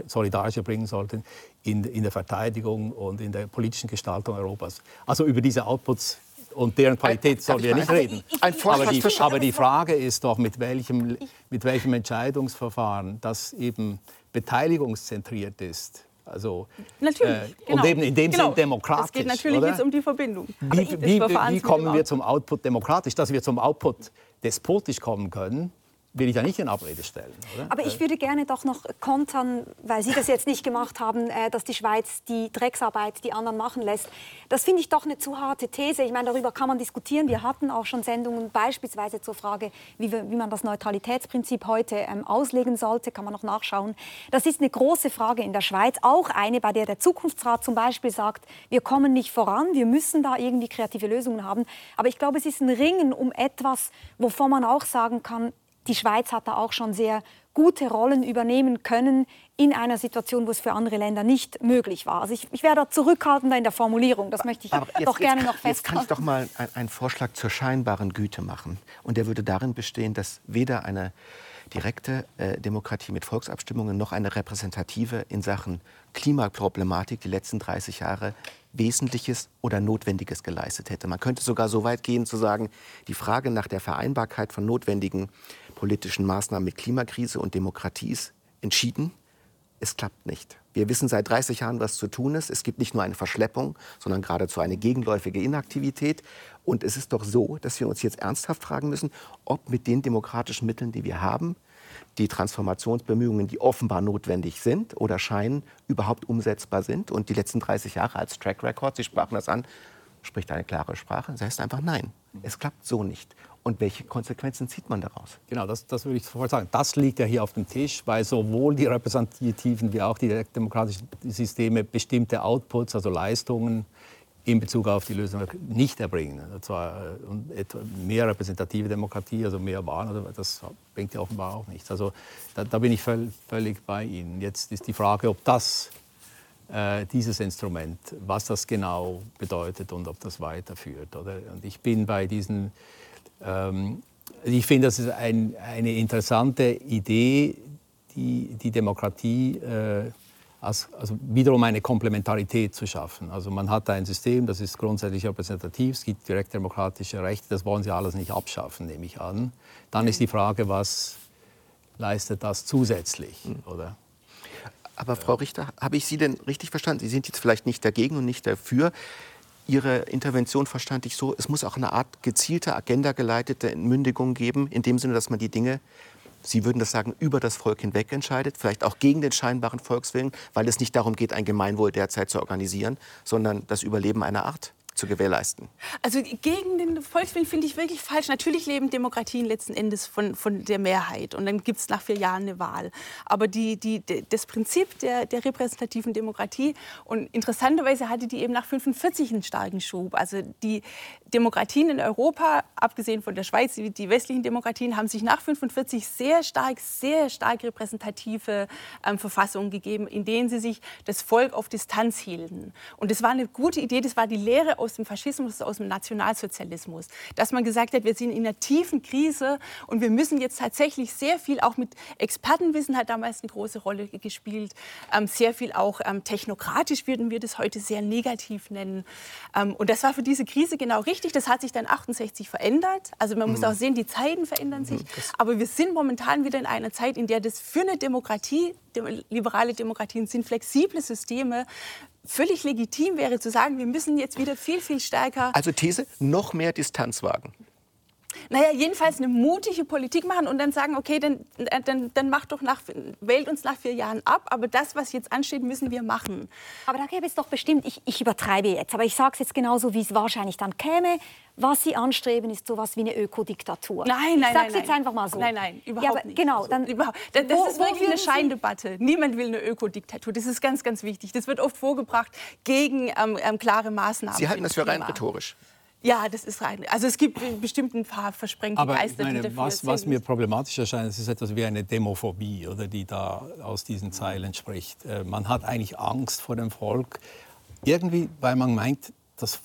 solidarisch erbringen sollte, in, in, der Verteidigung und in der politischen Gestaltung Europas. Also über diese Outputs und deren Qualität sollen wir nicht reden. Ein aber, die, aber die Frage ist doch, mit welchem, mit welchem Entscheidungsverfahren das eben beteiligungszentriert ist. Also, Natürlich. äh, Und eben in dem genau. Sinn demokratisch. Es geht natürlich oder? jetzt um die Verbindung. Wie, wie, wie kommen wir zum Output demokratisch? Dass wir zum Output despotisch kommen können, will ich ja nicht in Abrede stellen. Oder? Aber ich würde gerne doch noch kontern, weil Sie das jetzt nicht gemacht haben, äh, dass die Schweiz die Drecksarbeit die anderen machen lässt. Das finde ich doch eine zu harte These. Ich meine, darüber kann man diskutieren. Wir hatten auch schon Sendungen beispielsweise zur Frage, wie, wir, wie man das Neutralitätsprinzip heute ähm, auslegen sollte. Kann man noch nachschauen. Das ist eine große Frage in der Schweiz. Auch eine, bei der der Zukunftsrat zum Beispiel sagt, wir kommen nicht voran, wir müssen da irgendwie kreative Lösungen haben. Aber ich glaube, es ist ein Ringen um etwas, wovon man auch sagen kann, die Schweiz hat da auch schon sehr gute Rollen übernehmen können in einer Situation, wo es für andere Länder nicht möglich war. Also ich, ich wäre da zurückhaltender in der Formulierung. Das möchte ich Aber jetzt- doch gerne jetzt, noch Jetzt kann ich festhalten. doch mal ein- einen Vorschlag zur scheinbaren Güte machen. Und der würde darin bestehen, dass weder eine direkte äh, Demokratie mit Volksabstimmungen noch eine repräsentative in Sachen Klimaproblematik die letzten 30 Jahre Wesentliches oder Notwendiges geleistet hätte. Man könnte sogar so weit gehen zu sagen, die Frage nach der Vereinbarkeit von notwendigen politischen Maßnahmen mit Klimakrise und Demokratie entschieden. Es klappt nicht. Wir wissen seit 30 Jahren, was zu tun ist. Es gibt nicht nur eine Verschleppung, sondern geradezu eine gegenläufige Inaktivität. Und es ist doch so, dass wir uns jetzt ernsthaft fragen müssen, ob mit den demokratischen Mitteln, die wir haben, die Transformationsbemühungen, die offenbar notwendig sind oder scheinen, überhaupt umsetzbar sind. Und die letzten 30 Jahre als Track Record, Sie sprachen das an, spricht eine klare Sprache. Das heißt einfach nein. Es klappt so nicht. Und welche Konsequenzen zieht man daraus? Genau, das, das würde ich sofort sagen. Das liegt ja hier auf dem Tisch, weil sowohl die repräsentativen wie auch die direktdemokratischen Systeme bestimmte Outputs, also Leistungen in Bezug auf die Lösung nicht erbringen. Und zwar äh, und etwa mehr repräsentative Demokratie, also mehr Wahlen, das bringt ja offenbar auch nichts. Also da, da bin ich völ, völlig bei Ihnen. Jetzt ist die Frage, ob das äh, dieses Instrument, was das genau bedeutet und ob das weiterführt. Oder? Und ich bin bei diesen, ähm, ich finde, das ist ein, eine interessante Idee, die, die Demokratie äh, als, also wiederum eine Komplementarität zu schaffen. Also man hat ein System, das ist grundsätzlich repräsentativ, es gibt direktdemokratische Rechte, das wollen Sie alles nicht abschaffen, nehme ich an. Dann ist die Frage, was leistet das zusätzlich, oder? Aber Frau Richter, habe ich Sie denn richtig verstanden? Sie sind jetzt vielleicht nicht dagegen und nicht dafür. Ihre Intervention verstand ich so, es muss auch eine Art gezielte, agendageleitete Entmündigung geben, in dem Sinne, dass man die Dinge, Sie würden das sagen, über das Volk hinweg entscheidet, vielleicht auch gegen den scheinbaren Volkswillen, weil es nicht darum geht, ein Gemeinwohl derzeit zu organisieren, sondern das Überleben einer Art zu gewährleisten. Also gegen den Volkswillen finde ich wirklich falsch. Natürlich leben Demokratien letzten Endes von, von der Mehrheit und dann gibt es nach vier Jahren eine Wahl. Aber die, die, das Prinzip der, der repräsentativen Demokratie und interessanterweise hatte die eben nach 45 einen starken Schub. Also die Demokratien in Europa, abgesehen von der Schweiz, die westlichen Demokratien, haben sich nach 45 sehr stark, sehr stark repräsentative ähm, Verfassungen gegeben, in denen sie sich das Volk auf Distanz hielten. Und das war eine gute Idee, das war die Lehre aus dem Faschismus, aus dem Nationalsozialismus, dass man gesagt hat, wir sind in einer tiefen Krise und wir müssen jetzt tatsächlich sehr viel, auch mit Expertenwissen hat damals eine große Rolle gespielt, ähm, sehr viel auch ähm, technokratisch würden wir das heute sehr negativ nennen. Ähm, und das war für diese Krise genau richtig. Das hat sich dann 68 verändert. Also man muss auch sehen, die Zeiten verändern sich. Aber wir sind momentan wieder in einer Zeit, in der das für eine Demokratie, dem- liberale Demokratien sind flexible Systeme, völlig legitim wäre zu sagen, wir müssen jetzt wieder viel, viel stärker Also These, noch mehr Distanz wagen. Naja, jedenfalls eine mutige Politik machen und dann sagen, okay, dann, dann, dann macht doch nach, wählt uns nach vier Jahren ab, aber das, was jetzt ansteht, müssen wir machen. Aber da gäbe es doch bestimmt, ich, ich übertreibe jetzt, aber ich sage es jetzt genauso, wie es wahrscheinlich dann käme. Was Sie anstreben, ist sowas wie eine Ökodiktatur. Nein, nein, ich nein. sage es nein. jetzt einfach mal so. Nein, nein, überhaupt ja, aber nicht. Genau, Also, dann, überhaupt, das, das wo- ist wirklich eine Scheindebatte. Niemand will eine Ökodiktatur. Das ist ganz, ganz wichtig. Das wird oft vorgebracht gegen ähm, ähm, klare Maßnahmen. Sie halten das für rein rhetorisch. Ja, das ist rein. Also es gibt bestimmt ein paar versprengte Aber Geister, die meine, dafür was, was mir problematisch erscheint, ist etwas wie eine Demophobie, oder, die da aus diesen Zeilen spricht. Äh, Man hat eigentlich Angst vor dem Volk, irgendwie, weil man meint, dass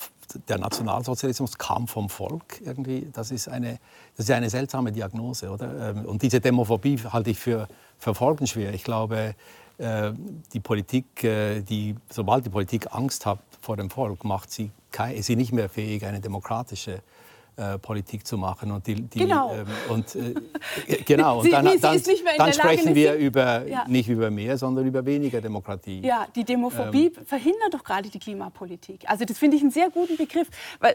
der Nationalsozialismus kam vom Volk. Irgendwie, das ist eine, das ist eine seltsame Diagnose, oder? Ähm, Und diese Demophobie halte ich für, für folgenschwer. Ich glaube, äh, die Politik, äh, die, sobald die Politik Angst hat vor dem Volk, macht sie sie nicht mehr fähig, eine demokratische äh, Politik zu machen. Und, die, die, genau. Ähm, und, äh, genau. und dann, sie, dann, sie dann sprechen wir über, ja. nicht über mehr, sondern über weniger Demokratie. Ja, die Demophobie ähm, verhindert doch gerade die Klimapolitik. Also das finde ich einen sehr guten Begriff.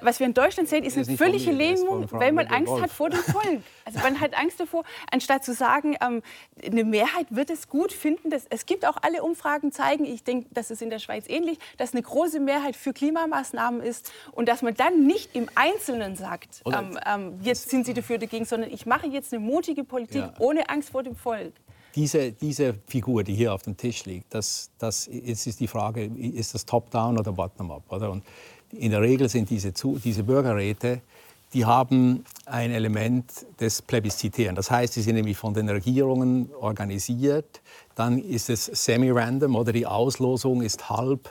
Was wir in Deutschland sehen, ist, ist eine völlige Lähmung, weil man Angst Wolf. hat vor dem Volk. Also man hat Angst davor, anstatt zu sagen, ähm, eine Mehrheit wird es gut finden. Dass, es gibt auch alle Umfragen zeigen, ich denke, das ist in der Schweiz ähnlich, dass eine große Mehrheit für Klimamaßnahmen ist und dass man dann nicht im Einzelnen sagt, ähm, ähm, jetzt sind Sie dafür dagegen, sondern ich mache jetzt eine mutige Politik ja. ohne Angst vor dem Volk. Diese, diese Figur, die hier auf dem Tisch liegt, das, das, jetzt ist die Frage, ist das Top-Down oder Bottom-Up? Und in der Regel sind diese, diese Bürgerräte, die haben ein Element des Plebiszitären. Das heißt, sie sind nämlich von den Regierungen organisiert. Dann ist es semi-random oder die Auslosung ist halb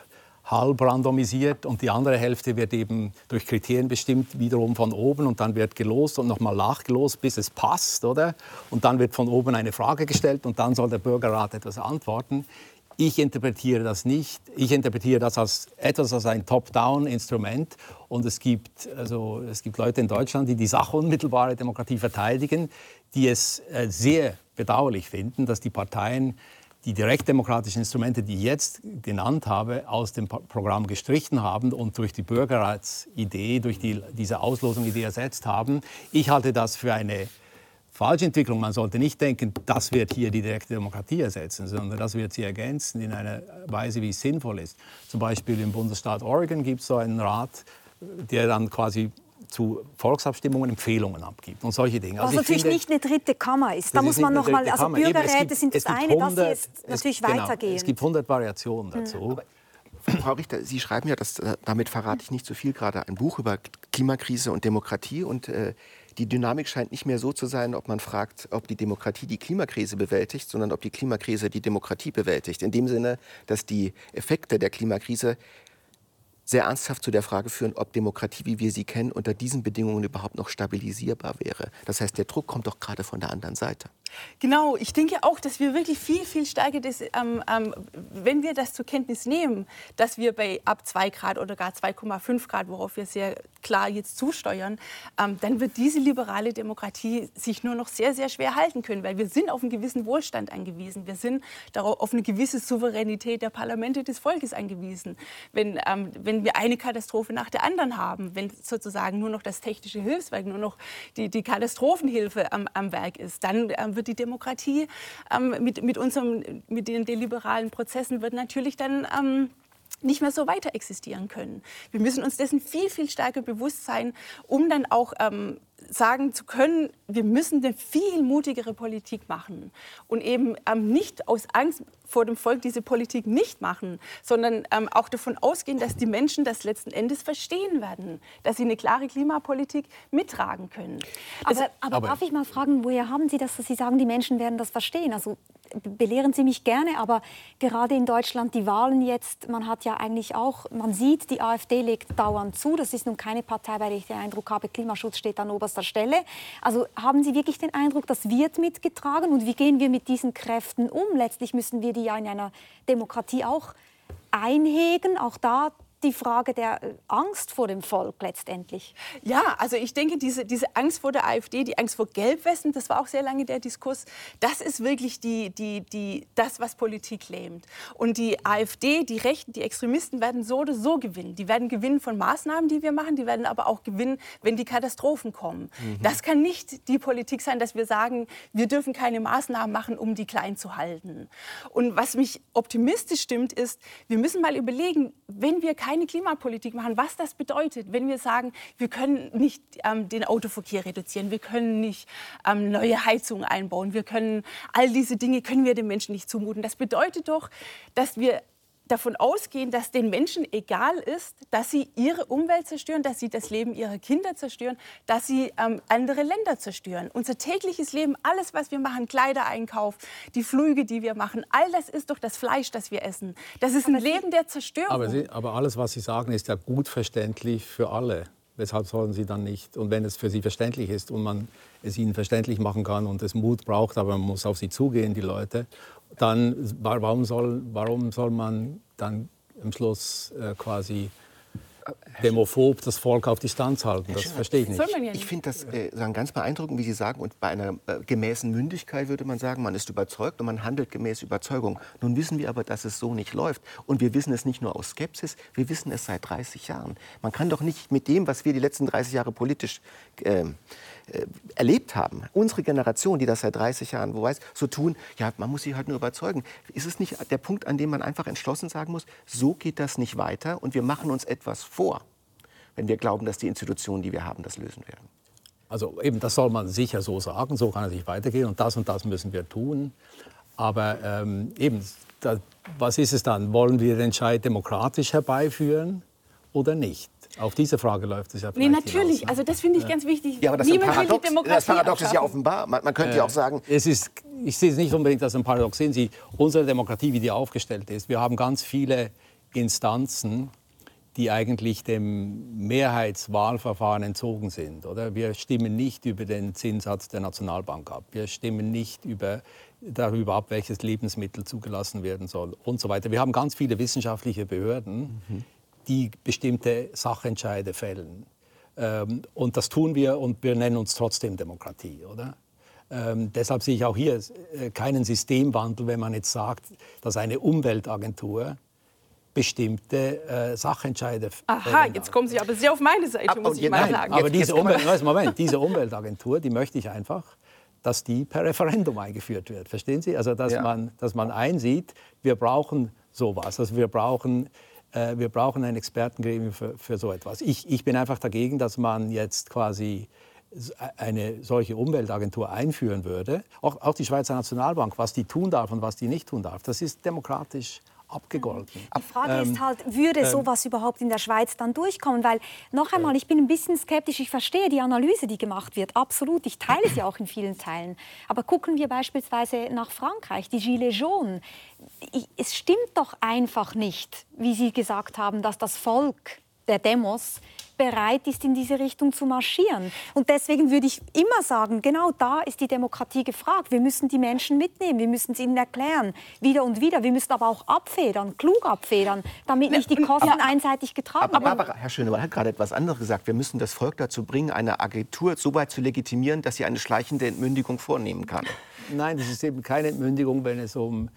halb randomisiert und die andere Hälfte wird eben durch Kriterien bestimmt, wiederum von oben und dann wird gelost und nochmal nachgelost, bis es passt, oder? Und dann wird von oben eine Frage gestellt und dann soll der Bürgerrat etwas antworten. Ich interpretiere das nicht. Ich interpretiere das als etwas als ein Top-Down-Instrument. Und es gibt, also, es gibt Leute in Deutschland, die die sachunmittelbare Demokratie verteidigen, die es äh, sehr bedauerlich finden, dass die Parteien die direktdemokratischen Instrumente, die ich jetzt genannt habe, aus dem Programm gestrichen haben und durch die Bürgerratsidee, durch die, diese Auslosungidee ersetzt haben. Ich halte das für eine falsche Entwicklung. Man sollte nicht denken, das wird hier die direkte Demokratie ersetzen, sondern das wird sie ergänzen in einer Weise, wie es sinnvoll ist. Zum Beispiel im Bundesstaat Oregon gibt es so einen Rat, der dann quasi zu Volksabstimmungen Empfehlungen abgibt und solche Dinge. Also Was natürlich finde, nicht eine dritte Kammer ist. Da muss man noch mal, also Bürgerräte gibt, sind das eine, 100, dass sie jetzt natürlich es, genau, weitergehen. Es gibt 100 Variationen hm. dazu. Mhm. Frau Richter, Sie schreiben ja, dass, äh, damit verrate ich nicht zu so viel, gerade ein Buch über Klimakrise und Demokratie. Und äh, die Dynamik scheint nicht mehr so zu sein, ob man fragt, ob die Demokratie die Klimakrise bewältigt, sondern ob die Klimakrise die Demokratie bewältigt. In dem Sinne, dass die Effekte der Klimakrise sehr ernsthaft zu der Frage führen, ob Demokratie, wie wir sie kennen, unter diesen Bedingungen überhaupt noch stabilisierbar wäre. Das heißt, der Druck kommt doch gerade von der anderen Seite. Genau, ich denke auch, dass wir wirklich viel, viel stärker, das, ähm, ähm, wenn wir das zur Kenntnis nehmen, dass wir bei ab 2 Grad oder gar 2,5 Grad, worauf wir sehr klar jetzt zusteuern, ähm, dann wird diese liberale Demokratie sich nur noch sehr, sehr schwer halten können, weil wir sind auf einen gewissen Wohlstand angewiesen. Wir sind darauf, auf eine gewisse Souveränität der Parlamente des Volkes angewiesen. Wenn, ähm, wenn wir eine Katastrophe nach der anderen haben, wenn sozusagen nur noch das technische Hilfswerk, nur noch die, die Katastrophenhilfe am, am Werk ist, dann ähm, wird wird die Demokratie ähm, mit, mit, unserem, mit den deliberalen Prozessen wird natürlich dann ähm, nicht mehr so weiter existieren können. Wir müssen uns dessen viel, viel stärker bewusst sein, um dann auch ähm, sagen zu können, wir müssen eine viel mutigere Politik machen und eben ähm, nicht aus Angst vor dem Volk diese Politik nicht machen, sondern ähm, auch davon ausgehen, dass die Menschen das letzten Endes verstehen werden, dass sie eine klare Klimapolitik mittragen können. Aber, aber, aber darf ich mal fragen, woher haben Sie das, dass Sie sagen, die Menschen werden das verstehen? Also belehren Sie mich gerne, aber gerade in Deutschland die Wahlen jetzt, man hat ja eigentlich auch, man sieht, die AfD legt dauernd zu. Das ist nun keine Partei, bei der ich den Eindruck habe, Klimaschutz steht an oberster Stelle. Also haben Sie wirklich den Eindruck, das wird mitgetragen und wie gehen wir mit diesen Kräften um? Letztlich müssen wir die ja in einer Demokratie auch einhegen. Auch da die Frage der äh, Angst vor dem Volk letztendlich. Ja, also ich denke, diese, diese Angst vor der AfD, die Angst vor Gelbwesten, das war auch sehr lange der Diskurs, das ist wirklich die, die, die, das, was Politik lähmt. Und die AfD, die Rechten, die Extremisten werden so oder so gewinnen. Die werden gewinnen von Maßnahmen, die wir machen, die werden aber auch gewinnen, wenn die Katastrophen kommen. Mhm. Das kann nicht die Politik sein, dass wir sagen, wir dürfen keine Maßnahmen machen, um die klein zu halten. Und was mich optimistisch stimmt, ist, wir müssen mal überlegen, wenn wir keine keine Klimapolitik machen, was das bedeutet, wenn wir sagen, wir können nicht ähm, den Autoverkehr reduzieren, wir können nicht ähm, neue Heizungen einbauen, wir können all diese Dinge können wir den Menschen nicht zumuten. Das bedeutet doch, dass wir davon ausgehen, dass den Menschen egal ist, dass sie ihre Umwelt zerstören, dass sie das Leben ihrer Kinder zerstören, dass sie ähm, andere Länder zerstören. Unser tägliches Leben, alles, was wir machen, Kleidereinkauf, die Flüge, die wir machen, all das ist doch das Fleisch, das wir essen. Das ist ein aber Leben der Zerstörung. Aber, sie, aber alles, was Sie sagen, ist ja gut verständlich für alle. Weshalb sollen Sie dann nicht? Und wenn es für Sie verständlich ist und man es Ihnen verständlich machen kann und es Mut braucht, aber man muss auf Sie zugehen, die Leute, dann warum soll, warum soll man dann am Schluss äh, quasi demophob das Volk auf Distanz halten. Das verstehe ich nicht. Ich finde das äh, ganz beeindruckend, wie Sie sagen. Und bei einer äh, gemäßen Mündigkeit würde man sagen, man ist überzeugt und man handelt gemäß Überzeugung. Nun wissen wir aber, dass es so nicht läuft. Und wir wissen es nicht nur aus Skepsis, wir wissen es seit 30 Jahren. Man kann doch nicht mit dem, was wir die letzten 30 Jahre politisch ähm, äh, erlebt haben, unsere Generation, die das seit 30 Jahren wo weiß, so tun, ja, man muss sie halt nur überzeugen. Ist es nicht der Punkt, an dem man einfach entschlossen sagen muss, so geht das nicht weiter und wir machen uns etwas vor, wenn wir glauben, dass die Institutionen, die wir haben, das lösen werden? Also eben, das soll man sicher so sagen, so kann es nicht weitergehen und das und das müssen wir tun. Aber ähm, eben, da, was ist es dann? Wollen wir den Entscheid demokratisch herbeiführen oder nicht? Auf diese Frage läuft es ja Nee, natürlich. Hinaus, ne? Also das finde ich ganz wichtig. Ja, aber das, Niemand Paradox, das Paradox ist ja offenbar. Man, man könnte äh, ja auch sagen... Es ist, ich sehe es nicht unbedingt als ein Paradox. Sehen Sie, unsere Demokratie, wie die aufgestellt ist, wir haben ganz viele Instanzen, die eigentlich dem Mehrheitswahlverfahren entzogen sind. Oder? Wir stimmen nicht über den Zinssatz der Nationalbank ab. Wir stimmen nicht über, darüber ab, welches Lebensmittel zugelassen werden soll und so weiter. Wir haben ganz viele wissenschaftliche Behörden, mhm die bestimmte Sachentscheide fällen. Ähm, und das tun wir und wir nennen uns trotzdem Demokratie, oder? Ähm, deshalb sehe ich auch hier äh, keinen Systemwandel, wenn man jetzt sagt, dass eine Umweltagentur bestimmte äh, Sachentscheide. Aha, jetzt kommen Sie aber sehr auf meine Seite, muss ich mal sagen. Aber diese, Umwelt, Moment, diese Umweltagentur, die möchte ich einfach, dass die per Referendum eingeführt wird. Verstehen Sie? Also, dass, ja. man, dass man einsieht, wir brauchen sowas. Also, wir brauchen äh, wir brauchen ein Expertengremium für, für so etwas. Ich, ich bin einfach dagegen, dass man jetzt quasi eine solche Umweltagentur einführen würde. Auch, auch die Schweizer Nationalbank, was die tun darf und was die nicht tun darf, das ist demokratisch abgegolten. Die Frage ähm, ist halt, würde ähm, sowas überhaupt in der Schweiz dann durchkommen? Weil, noch einmal, ich bin ein bisschen skeptisch. Ich verstehe die Analyse, die gemacht wird. Absolut. Ich teile sie auch in vielen Teilen. Aber gucken wir beispielsweise nach Frankreich, die Gilets jaunes. Es stimmt doch einfach nicht, wie Sie gesagt haben, dass das Volk der Demos bereit ist, in diese Richtung zu marschieren. Und deswegen würde ich immer sagen, genau da ist die Demokratie gefragt. Wir müssen die Menschen mitnehmen, wir müssen es ihnen erklären, wieder und wieder. Wir müssen aber auch abfedern, klug abfedern, damit nicht die Kosten aber, einseitig getragen werden. Aber, aber Herr Schönemann hat gerade etwas anderes gesagt. Wir müssen das Volk dazu bringen, eine Agentur so weit zu legitimieren, dass sie eine schleichende Entmündigung vornehmen kann. Nein, das ist eben keine Entmündigung, wenn es um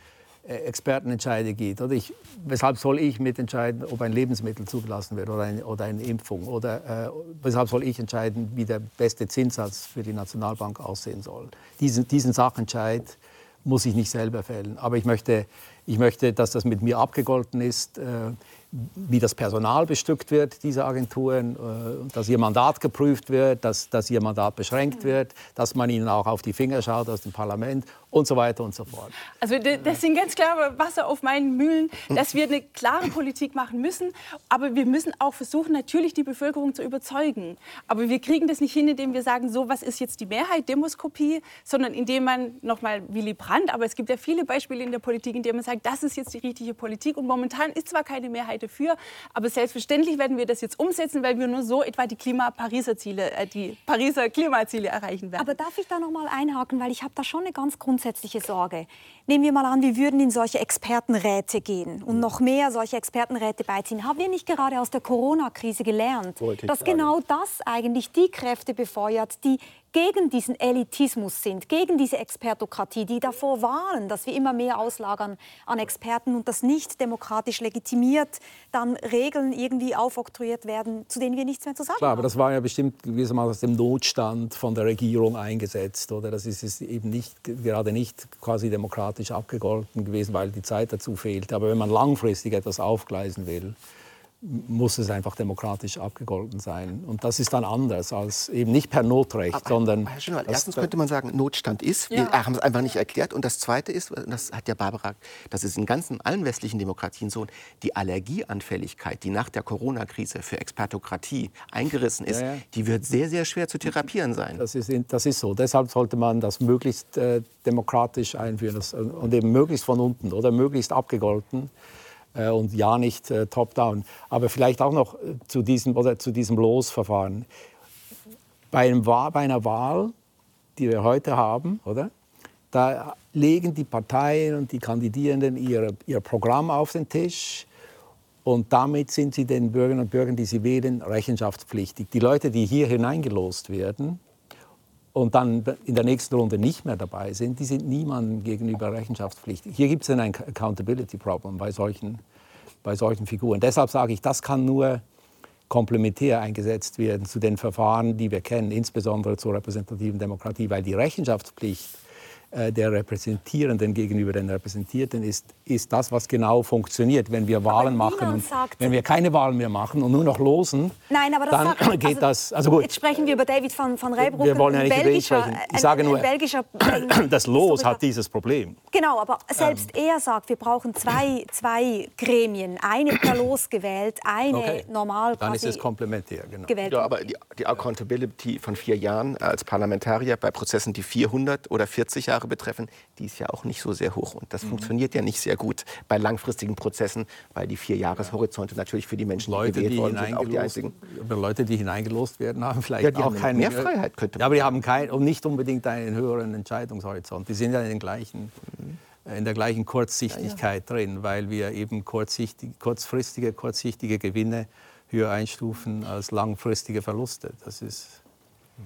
Expertenentscheide geht. Oder ich, weshalb soll ich mitentscheiden, ob ein Lebensmittel zugelassen wird oder, ein, oder eine Impfung? Oder äh, weshalb soll ich entscheiden, wie der beste Zinssatz für die Nationalbank aussehen soll? Diesen, diesen Sachentscheid muss ich nicht selber fällen. Aber ich möchte, ich möchte dass das mit mir abgegolten ist. Wie das Personal bestückt wird, diese Agenturen, äh, dass ihr Mandat geprüft wird, dass, dass ihr Mandat beschränkt wird, dass man ihnen auch auf die Finger schaut aus dem Parlament und so weiter und so fort. Also das sind ganz klare Wasser auf meinen Mühlen, dass wir eine klare Politik machen müssen, aber wir müssen auch versuchen, natürlich die Bevölkerung zu überzeugen. Aber wir kriegen das nicht hin, indem wir sagen, so was ist jetzt die Mehrheit, Demoskopie, sondern indem man nochmal Willy Brandt, aber es gibt ja viele Beispiele in der Politik, in denen man sagt, das ist jetzt die richtige Politik und momentan ist zwar keine Mehrheit dafür. Aber selbstverständlich werden wir das jetzt umsetzen, weil wir nur so etwa die Klima Pariser Ziele, äh, die Pariser Klimaziele erreichen werden. Aber darf ich da noch mal einhaken, weil ich habe da schon eine ganz grundsätzliche Sorge. Nehmen wir mal an, wir würden in solche Expertenräte gehen und noch mehr solche Expertenräte beiziehen. Haben wir nicht gerade aus der Corona-Krise gelernt, dass genau das eigentlich die Kräfte befeuert, die gegen diesen Elitismus sind, gegen diese Expertokratie, die davor warnen, dass wir immer mehr auslagern an Experten und dass nicht demokratisch legitimiert dann Regeln irgendwie aufoktroyiert werden, zu denen wir nichts mehr zu sagen Klar, haben. aber das war ja bestimmt gewissermaßen aus dem Notstand von der Regierung eingesetzt, oder? Das ist eben nicht, gerade nicht quasi demokratisch abgegolten gewesen, weil die Zeit dazu fehlt. Aber wenn man langfristig etwas aufgleisen will, muss es einfach demokratisch abgegolten sein. Und das ist dann anders als eben nicht per Notrecht, Aber, sondern. Herr Schönwald, erstens könnte man sagen, Notstand ist. Ja. Wir haben es einfach nicht erklärt. Und das Zweite ist, das hat ja Barbara, das ist in ganzen allen westlichen Demokratien so, die Allergieanfälligkeit, die nach der Corona-Krise für Expertokratie eingerissen ist, ja, ja. die wird sehr, sehr schwer zu therapieren sein. Das ist, das ist so. Deshalb sollte man das möglichst äh, demokratisch einführen das, und eben möglichst von unten oder möglichst abgegolten. Äh, und ja nicht äh, top-down. Aber vielleicht auch noch äh, zu diesem, oder zu diesem Losverfahren. Bei, einem, bei einer Wahl, die wir heute haben, oder? da legen die Parteien und die Kandidierenden ihr, ihr Programm auf den Tisch Und damit sind sie den Bürgerinnen und Bürgern, die sie wählen, rechenschaftspflichtig. Die Leute, die hier hineingelost werden und dann in der nächsten Runde nicht mehr dabei sind, die sind niemandem gegenüber rechenschaftspflichtig. Hier gibt es ein Accountability Problem bei solchen, bei solchen Figuren. Deshalb sage ich, das kann nur komplementär eingesetzt werden zu den Verfahren, die wir kennen, insbesondere zur repräsentativen Demokratie, weil die Rechenschaftspflicht der Repräsentierenden gegenüber den Repräsentierten ist, ist das, was genau funktioniert. Wenn wir Wahlen machen, sagt, wenn wir keine Wahlen mehr machen und nur noch losen, Nein, aber dann sagt, geht also, das. Also gut. Jetzt sprechen wir über David von, von Reybruck. Wir wollen ja nicht über ihn sprechen. Ich sage nur, das Los hat dieses Problem. Genau, aber selbst ähm. er sagt, wir brauchen zwei, zwei Gremien. Eine per Los gewählt, eine okay. normal Dann ist es komplementär, genau. gewählt. Ja, aber die, die Accountability von vier Jahren als Parlamentarier bei Prozessen, die 400 oder 40 Jahre Jahre betreffen, die ist ja auch nicht so sehr hoch. Und das mhm. funktioniert ja nicht sehr gut bei langfristigen Prozessen, weil die vier Jahreshorizonte natürlich für die Menschen, Leute, die gewählt worden sind, auch die einzigen. Leute, die hineingelost werden, haben vielleicht ja, die auch haben keine mehr Freiheit. Könnte ja, aber die haben kein, und nicht unbedingt einen höheren Entscheidungshorizont. Die sind ja in, den gleichen, mhm. in der gleichen Kurzsichtigkeit ja, ja. drin, weil wir eben kurzsichtig, kurzfristige, kurzsichtige Gewinne höher einstufen als langfristige Verluste. Das ist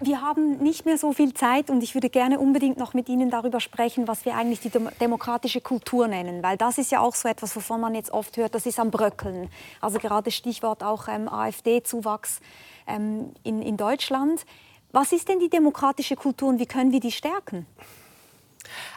wir haben nicht mehr so viel Zeit und ich würde gerne unbedingt noch mit Ihnen darüber sprechen, was wir eigentlich die demokratische Kultur nennen, weil das ist ja auch so etwas, wovon man jetzt oft hört, das ist am Bröckeln. Also gerade Stichwort auch ähm, AfD-Zuwachs ähm, in, in Deutschland. Was ist denn die demokratische Kultur und wie können wir die stärken?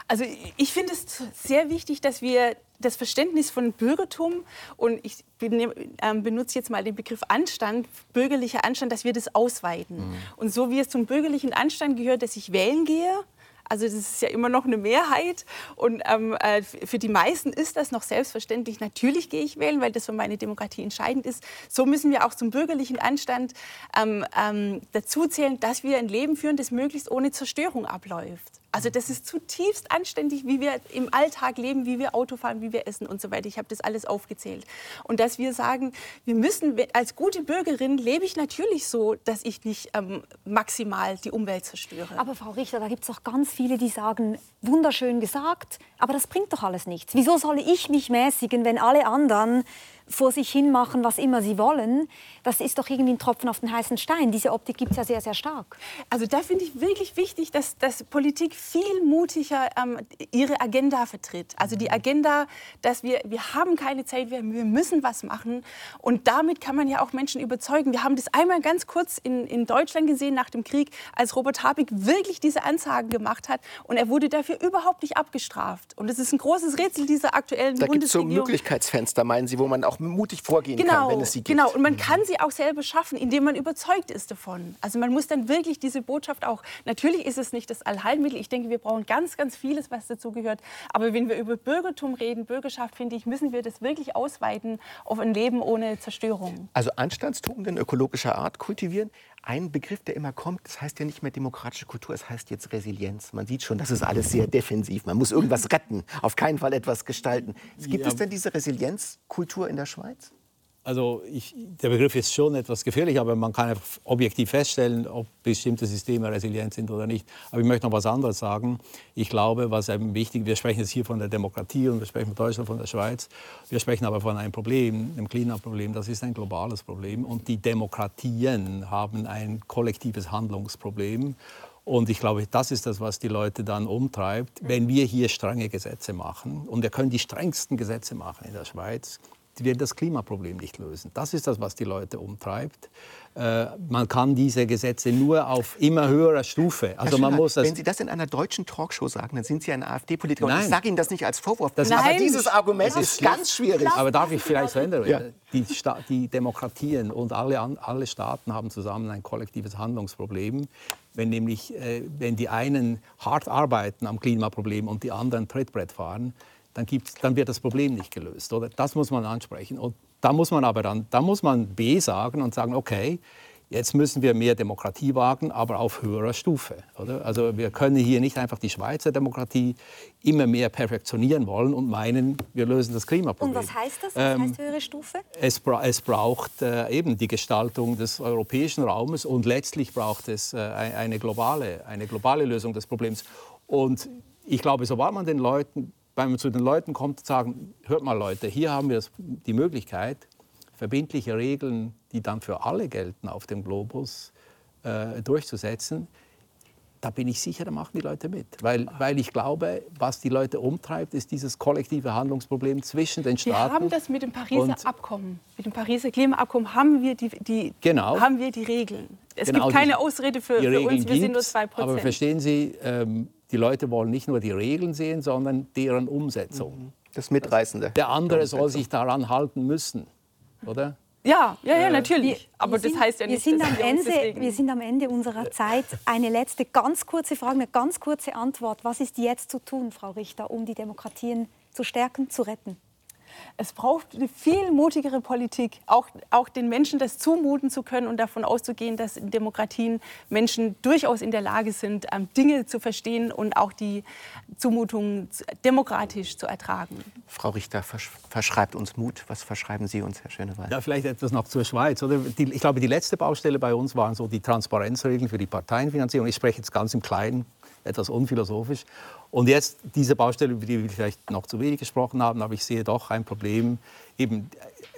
Also ich finde es sehr wichtig, dass wir das Verständnis von Bürgertum und ich ähm, benutze jetzt mal den Begriff Anstand, bürgerlicher Anstand, dass wir das ausweiten. Mhm. Und so wie es zum bürgerlichen Anstand gehört, dass ich wählen gehe, also das ist ja immer noch eine Mehrheit. Und ähm, äh, für die meisten ist das noch selbstverständlich. Natürlich gehe ich wählen, weil das für meine Demokratie entscheidend ist. So müssen wir auch zum bürgerlichen Anstand ähm, ähm, dazu zählen, dass wir ein Leben führen, das möglichst ohne Zerstörung abläuft. Also das ist zutiefst anständig, wie wir im Alltag leben, wie wir Auto fahren, wie wir essen und so weiter. Ich habe das alles aufgezählt. Und dass wir sagen, wir müssen, als gute Bürgerin lebe ich natürlich so, dass ich nicht ähm, maximal die Umwelt zerstöre. Aber Frau Richter, da gibt es auch ganz viele, die sagen, wunderschön gesagt, aber das bringt doch alles nichts. Wieso soll ich mich mäßigen, wenn alle anderen vor sich hin machen, was immer sie wollen, das ist doch irgendwie ein Tropfen auf den heißen Stein. Diese Optik gibt es ja sehr, sehr stark. Also da finde ich wirklich wichtig, dass, dass Politik viel mutiger ähm, ihre Agenda vertritt. Also die Agenda, dass wir, wir haben keine Zeit, wir, wir müssen was machen. Und damit kann man ja auch Menschen überzeugen. Wir haben das einmal ganz kurz in, in Deutschland gesehen nach dem Krieg, als Robert Habeck wirklich diese Ansagen gemacht hat. Und er wurde dafür überhaupt nicht abgestraft. Und es ist ein großes Rätsel dieser aktuellen da Bundesregierung. Da gibt es so Möglichkeitsfenster, meinen Sie, wo man auch mutig vorgehen genau, kann, wenn es sie gibt. Genau, und man kann sie auch selber schaffen, indem man überzeugt ist davon. Also man muss dann wirklich diese Botschaft auch, natürlich ist es nicht das Allheilmittel, ich denke, wir brauchen ganz, ganz vieles, was dazu gehört, aber wenn wir über Bürgertum reden, Bürgerschaft, finde ich, müssen wir das wirklich ausweiten auf ein Leben ohne Zerstörung. Also Anstandstugenden ökologischer Art kultivieren, ein Begriff, der immer kommt, das heißt ja nicht mehr demokratische Kultur, es heißt jetzt Resilienz. Man sieht schon, das ist alles sehr defensiv. Man muss irgendwas retten, auf keinen Fall etwas gestalten. Gibt ja. es denn diese Resilienzkultur in der Schweiz? Also ich, der Begriff ist schon etwas gefährlich, aber man kann objektiv feststellen, ob bestimmte Systeme resilient sind oder nicht. Aber ich möchte noch was anderes sagen. Ich glaube, was eben wichtig, wir sprechen jetzt hier von der Demokratie und wir sprechen von Deutschland, von der Schweiz. Wir sprechen aber von einem Problem, einem Klimaproblem. Das ist ein globales Problem und die Demokratien haben ein kollektives Handlungsproblem. Und ich glaube, das ist das, was die Leute dann umtreibt, wenn wir hier strenge Gesetze machen. Und wir können die strengsten Gesetze machen in der Schweiz die werden das Klimaproblem nicht lösen. Das ist das, was die Leute umtreibt. Äh, man kann diese Gesetze nur auf immer höherer Stufe. Also man muss das Wenn Sie das in einer deutschen Talkshow sagen, dann sind Sie ein AfD-Politiker. Und ich sage Ihnen das nicht als Vorwurf. Das aber dieses Argument ist ganz schwierig. Aber darf ich vielleicht verändern? Ja. Die, die, Demokratien und alle, alle Staaten haben zusammen ein kollektives Handlungsproblem. Wenn nämlich, äh, wenn die einen hart arbeiten am Klimaproblem und die anderen Trittbrett fahren, dann, gibt's, dann wird das Problem nicht gelöst. Oder? Das muss man ansprechen. Und da muss man aber dann, da muss man B sagen und sagen, okay, jetzt müssen wir mehr Demokratie wagen, aber auf höherer Stufe. Oder? Also wir können hier nicht einfach die Schweizer Demokratie immer mehr perfektionieren wollen und meinen, wir lösen das Klimaproblem. Und was heißt das? Was ähm, heißt höhere Stufe? Es, bra es braucht äh, eben die Gestaltung des europäischen Raumes und letztlich braucht es äh, eine, globale, eine globale Lösung des Problems. Und ich glaube, sobald man den Leuten wenn man zu den Leuten kommt und sagen, hört mal Leute, hier haben wir die Möglichkeit, verbindliche Regeln, die dann für alle gelten auf dem Globus, äh, durchzusetzen, da bin ich sicher, da machen die Leute mit. Weil, weil ich glaube, was die Leute umtreibt, ist dieses kollektive Handlungsproblem zwischen den Staaten. Wir haben das mit dem Pariser Abkommen. Mit dem Pariser Klimaabkommen haben wir die, die, genau. haben wir die Regeln. Es genau, gibt keine Ausrede für, für uns, wir sind nur zwei Prozent. Aber verstehen Sie, ähm, die Leute wollen nicht nur die Regeln sehen, sondern deren Umsetzung. Mhm. Das Mitreißende. Der andere soll sich daran halten müssen, oder? Ja, ja, ja, natürlich. Wir, Aber das heißt ja nicht, wir sind, am Ende, wir sind am Ende unserer Zeit. Eine letzte ganz kurze Frage, eine ganz kurze Antwort. Was ist jetzt zu tun, Frau Richter, um die Demokratien zu stärken, zu retten? Es braucht eine viel mutigere Politik, auch, auch den Menschen das zumuten zu können und davon auszugehen, dass in Demokratien Menschen durchaus in der Lage sind, ähm, Dinge zu verstehen und auch die Zumutungen demokratisch zu ertragen. Frau Richter versch verschreibt uns Mut. Was verschreiben Sie uns, Herr Schöneweil? Ja, vielleicht etwas noch zur Schweiz. Oder? Die, ich glaube, die letzte Baustelle bei uns waren so die Transparenzregeln für die Parteienfinanzierung. Ich spreche jetzt ganz im Kleinen, etwas unphilosophisch. Und jetzt diese Baustelle, über die wir vielleicht noch zu wenig gesprochen haben, aber ich sehe doch ein Problem, eben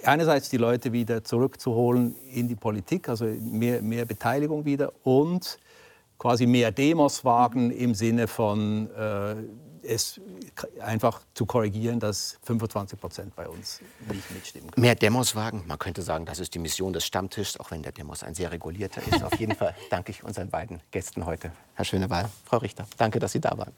einerseits die Leute wieder zurückzuholen in die Politik, also mehr, mehr Beteiligung wieder und quasi mehr Demos wagen im Sinne von äh, es einfach zu korrigieren, dass 25 Prozent bei uns nicht mitstimmen können. Mehr Demos wagen, man könnte sagen, das ist die Mission des Stammtischs, auch wenn der Demos ein sehr regulierter ist. Auf jeden Fall danke ich unseren beiden Gästen heute. Herr Schönewahl, Frau Richter, danke, dass Sie da waren.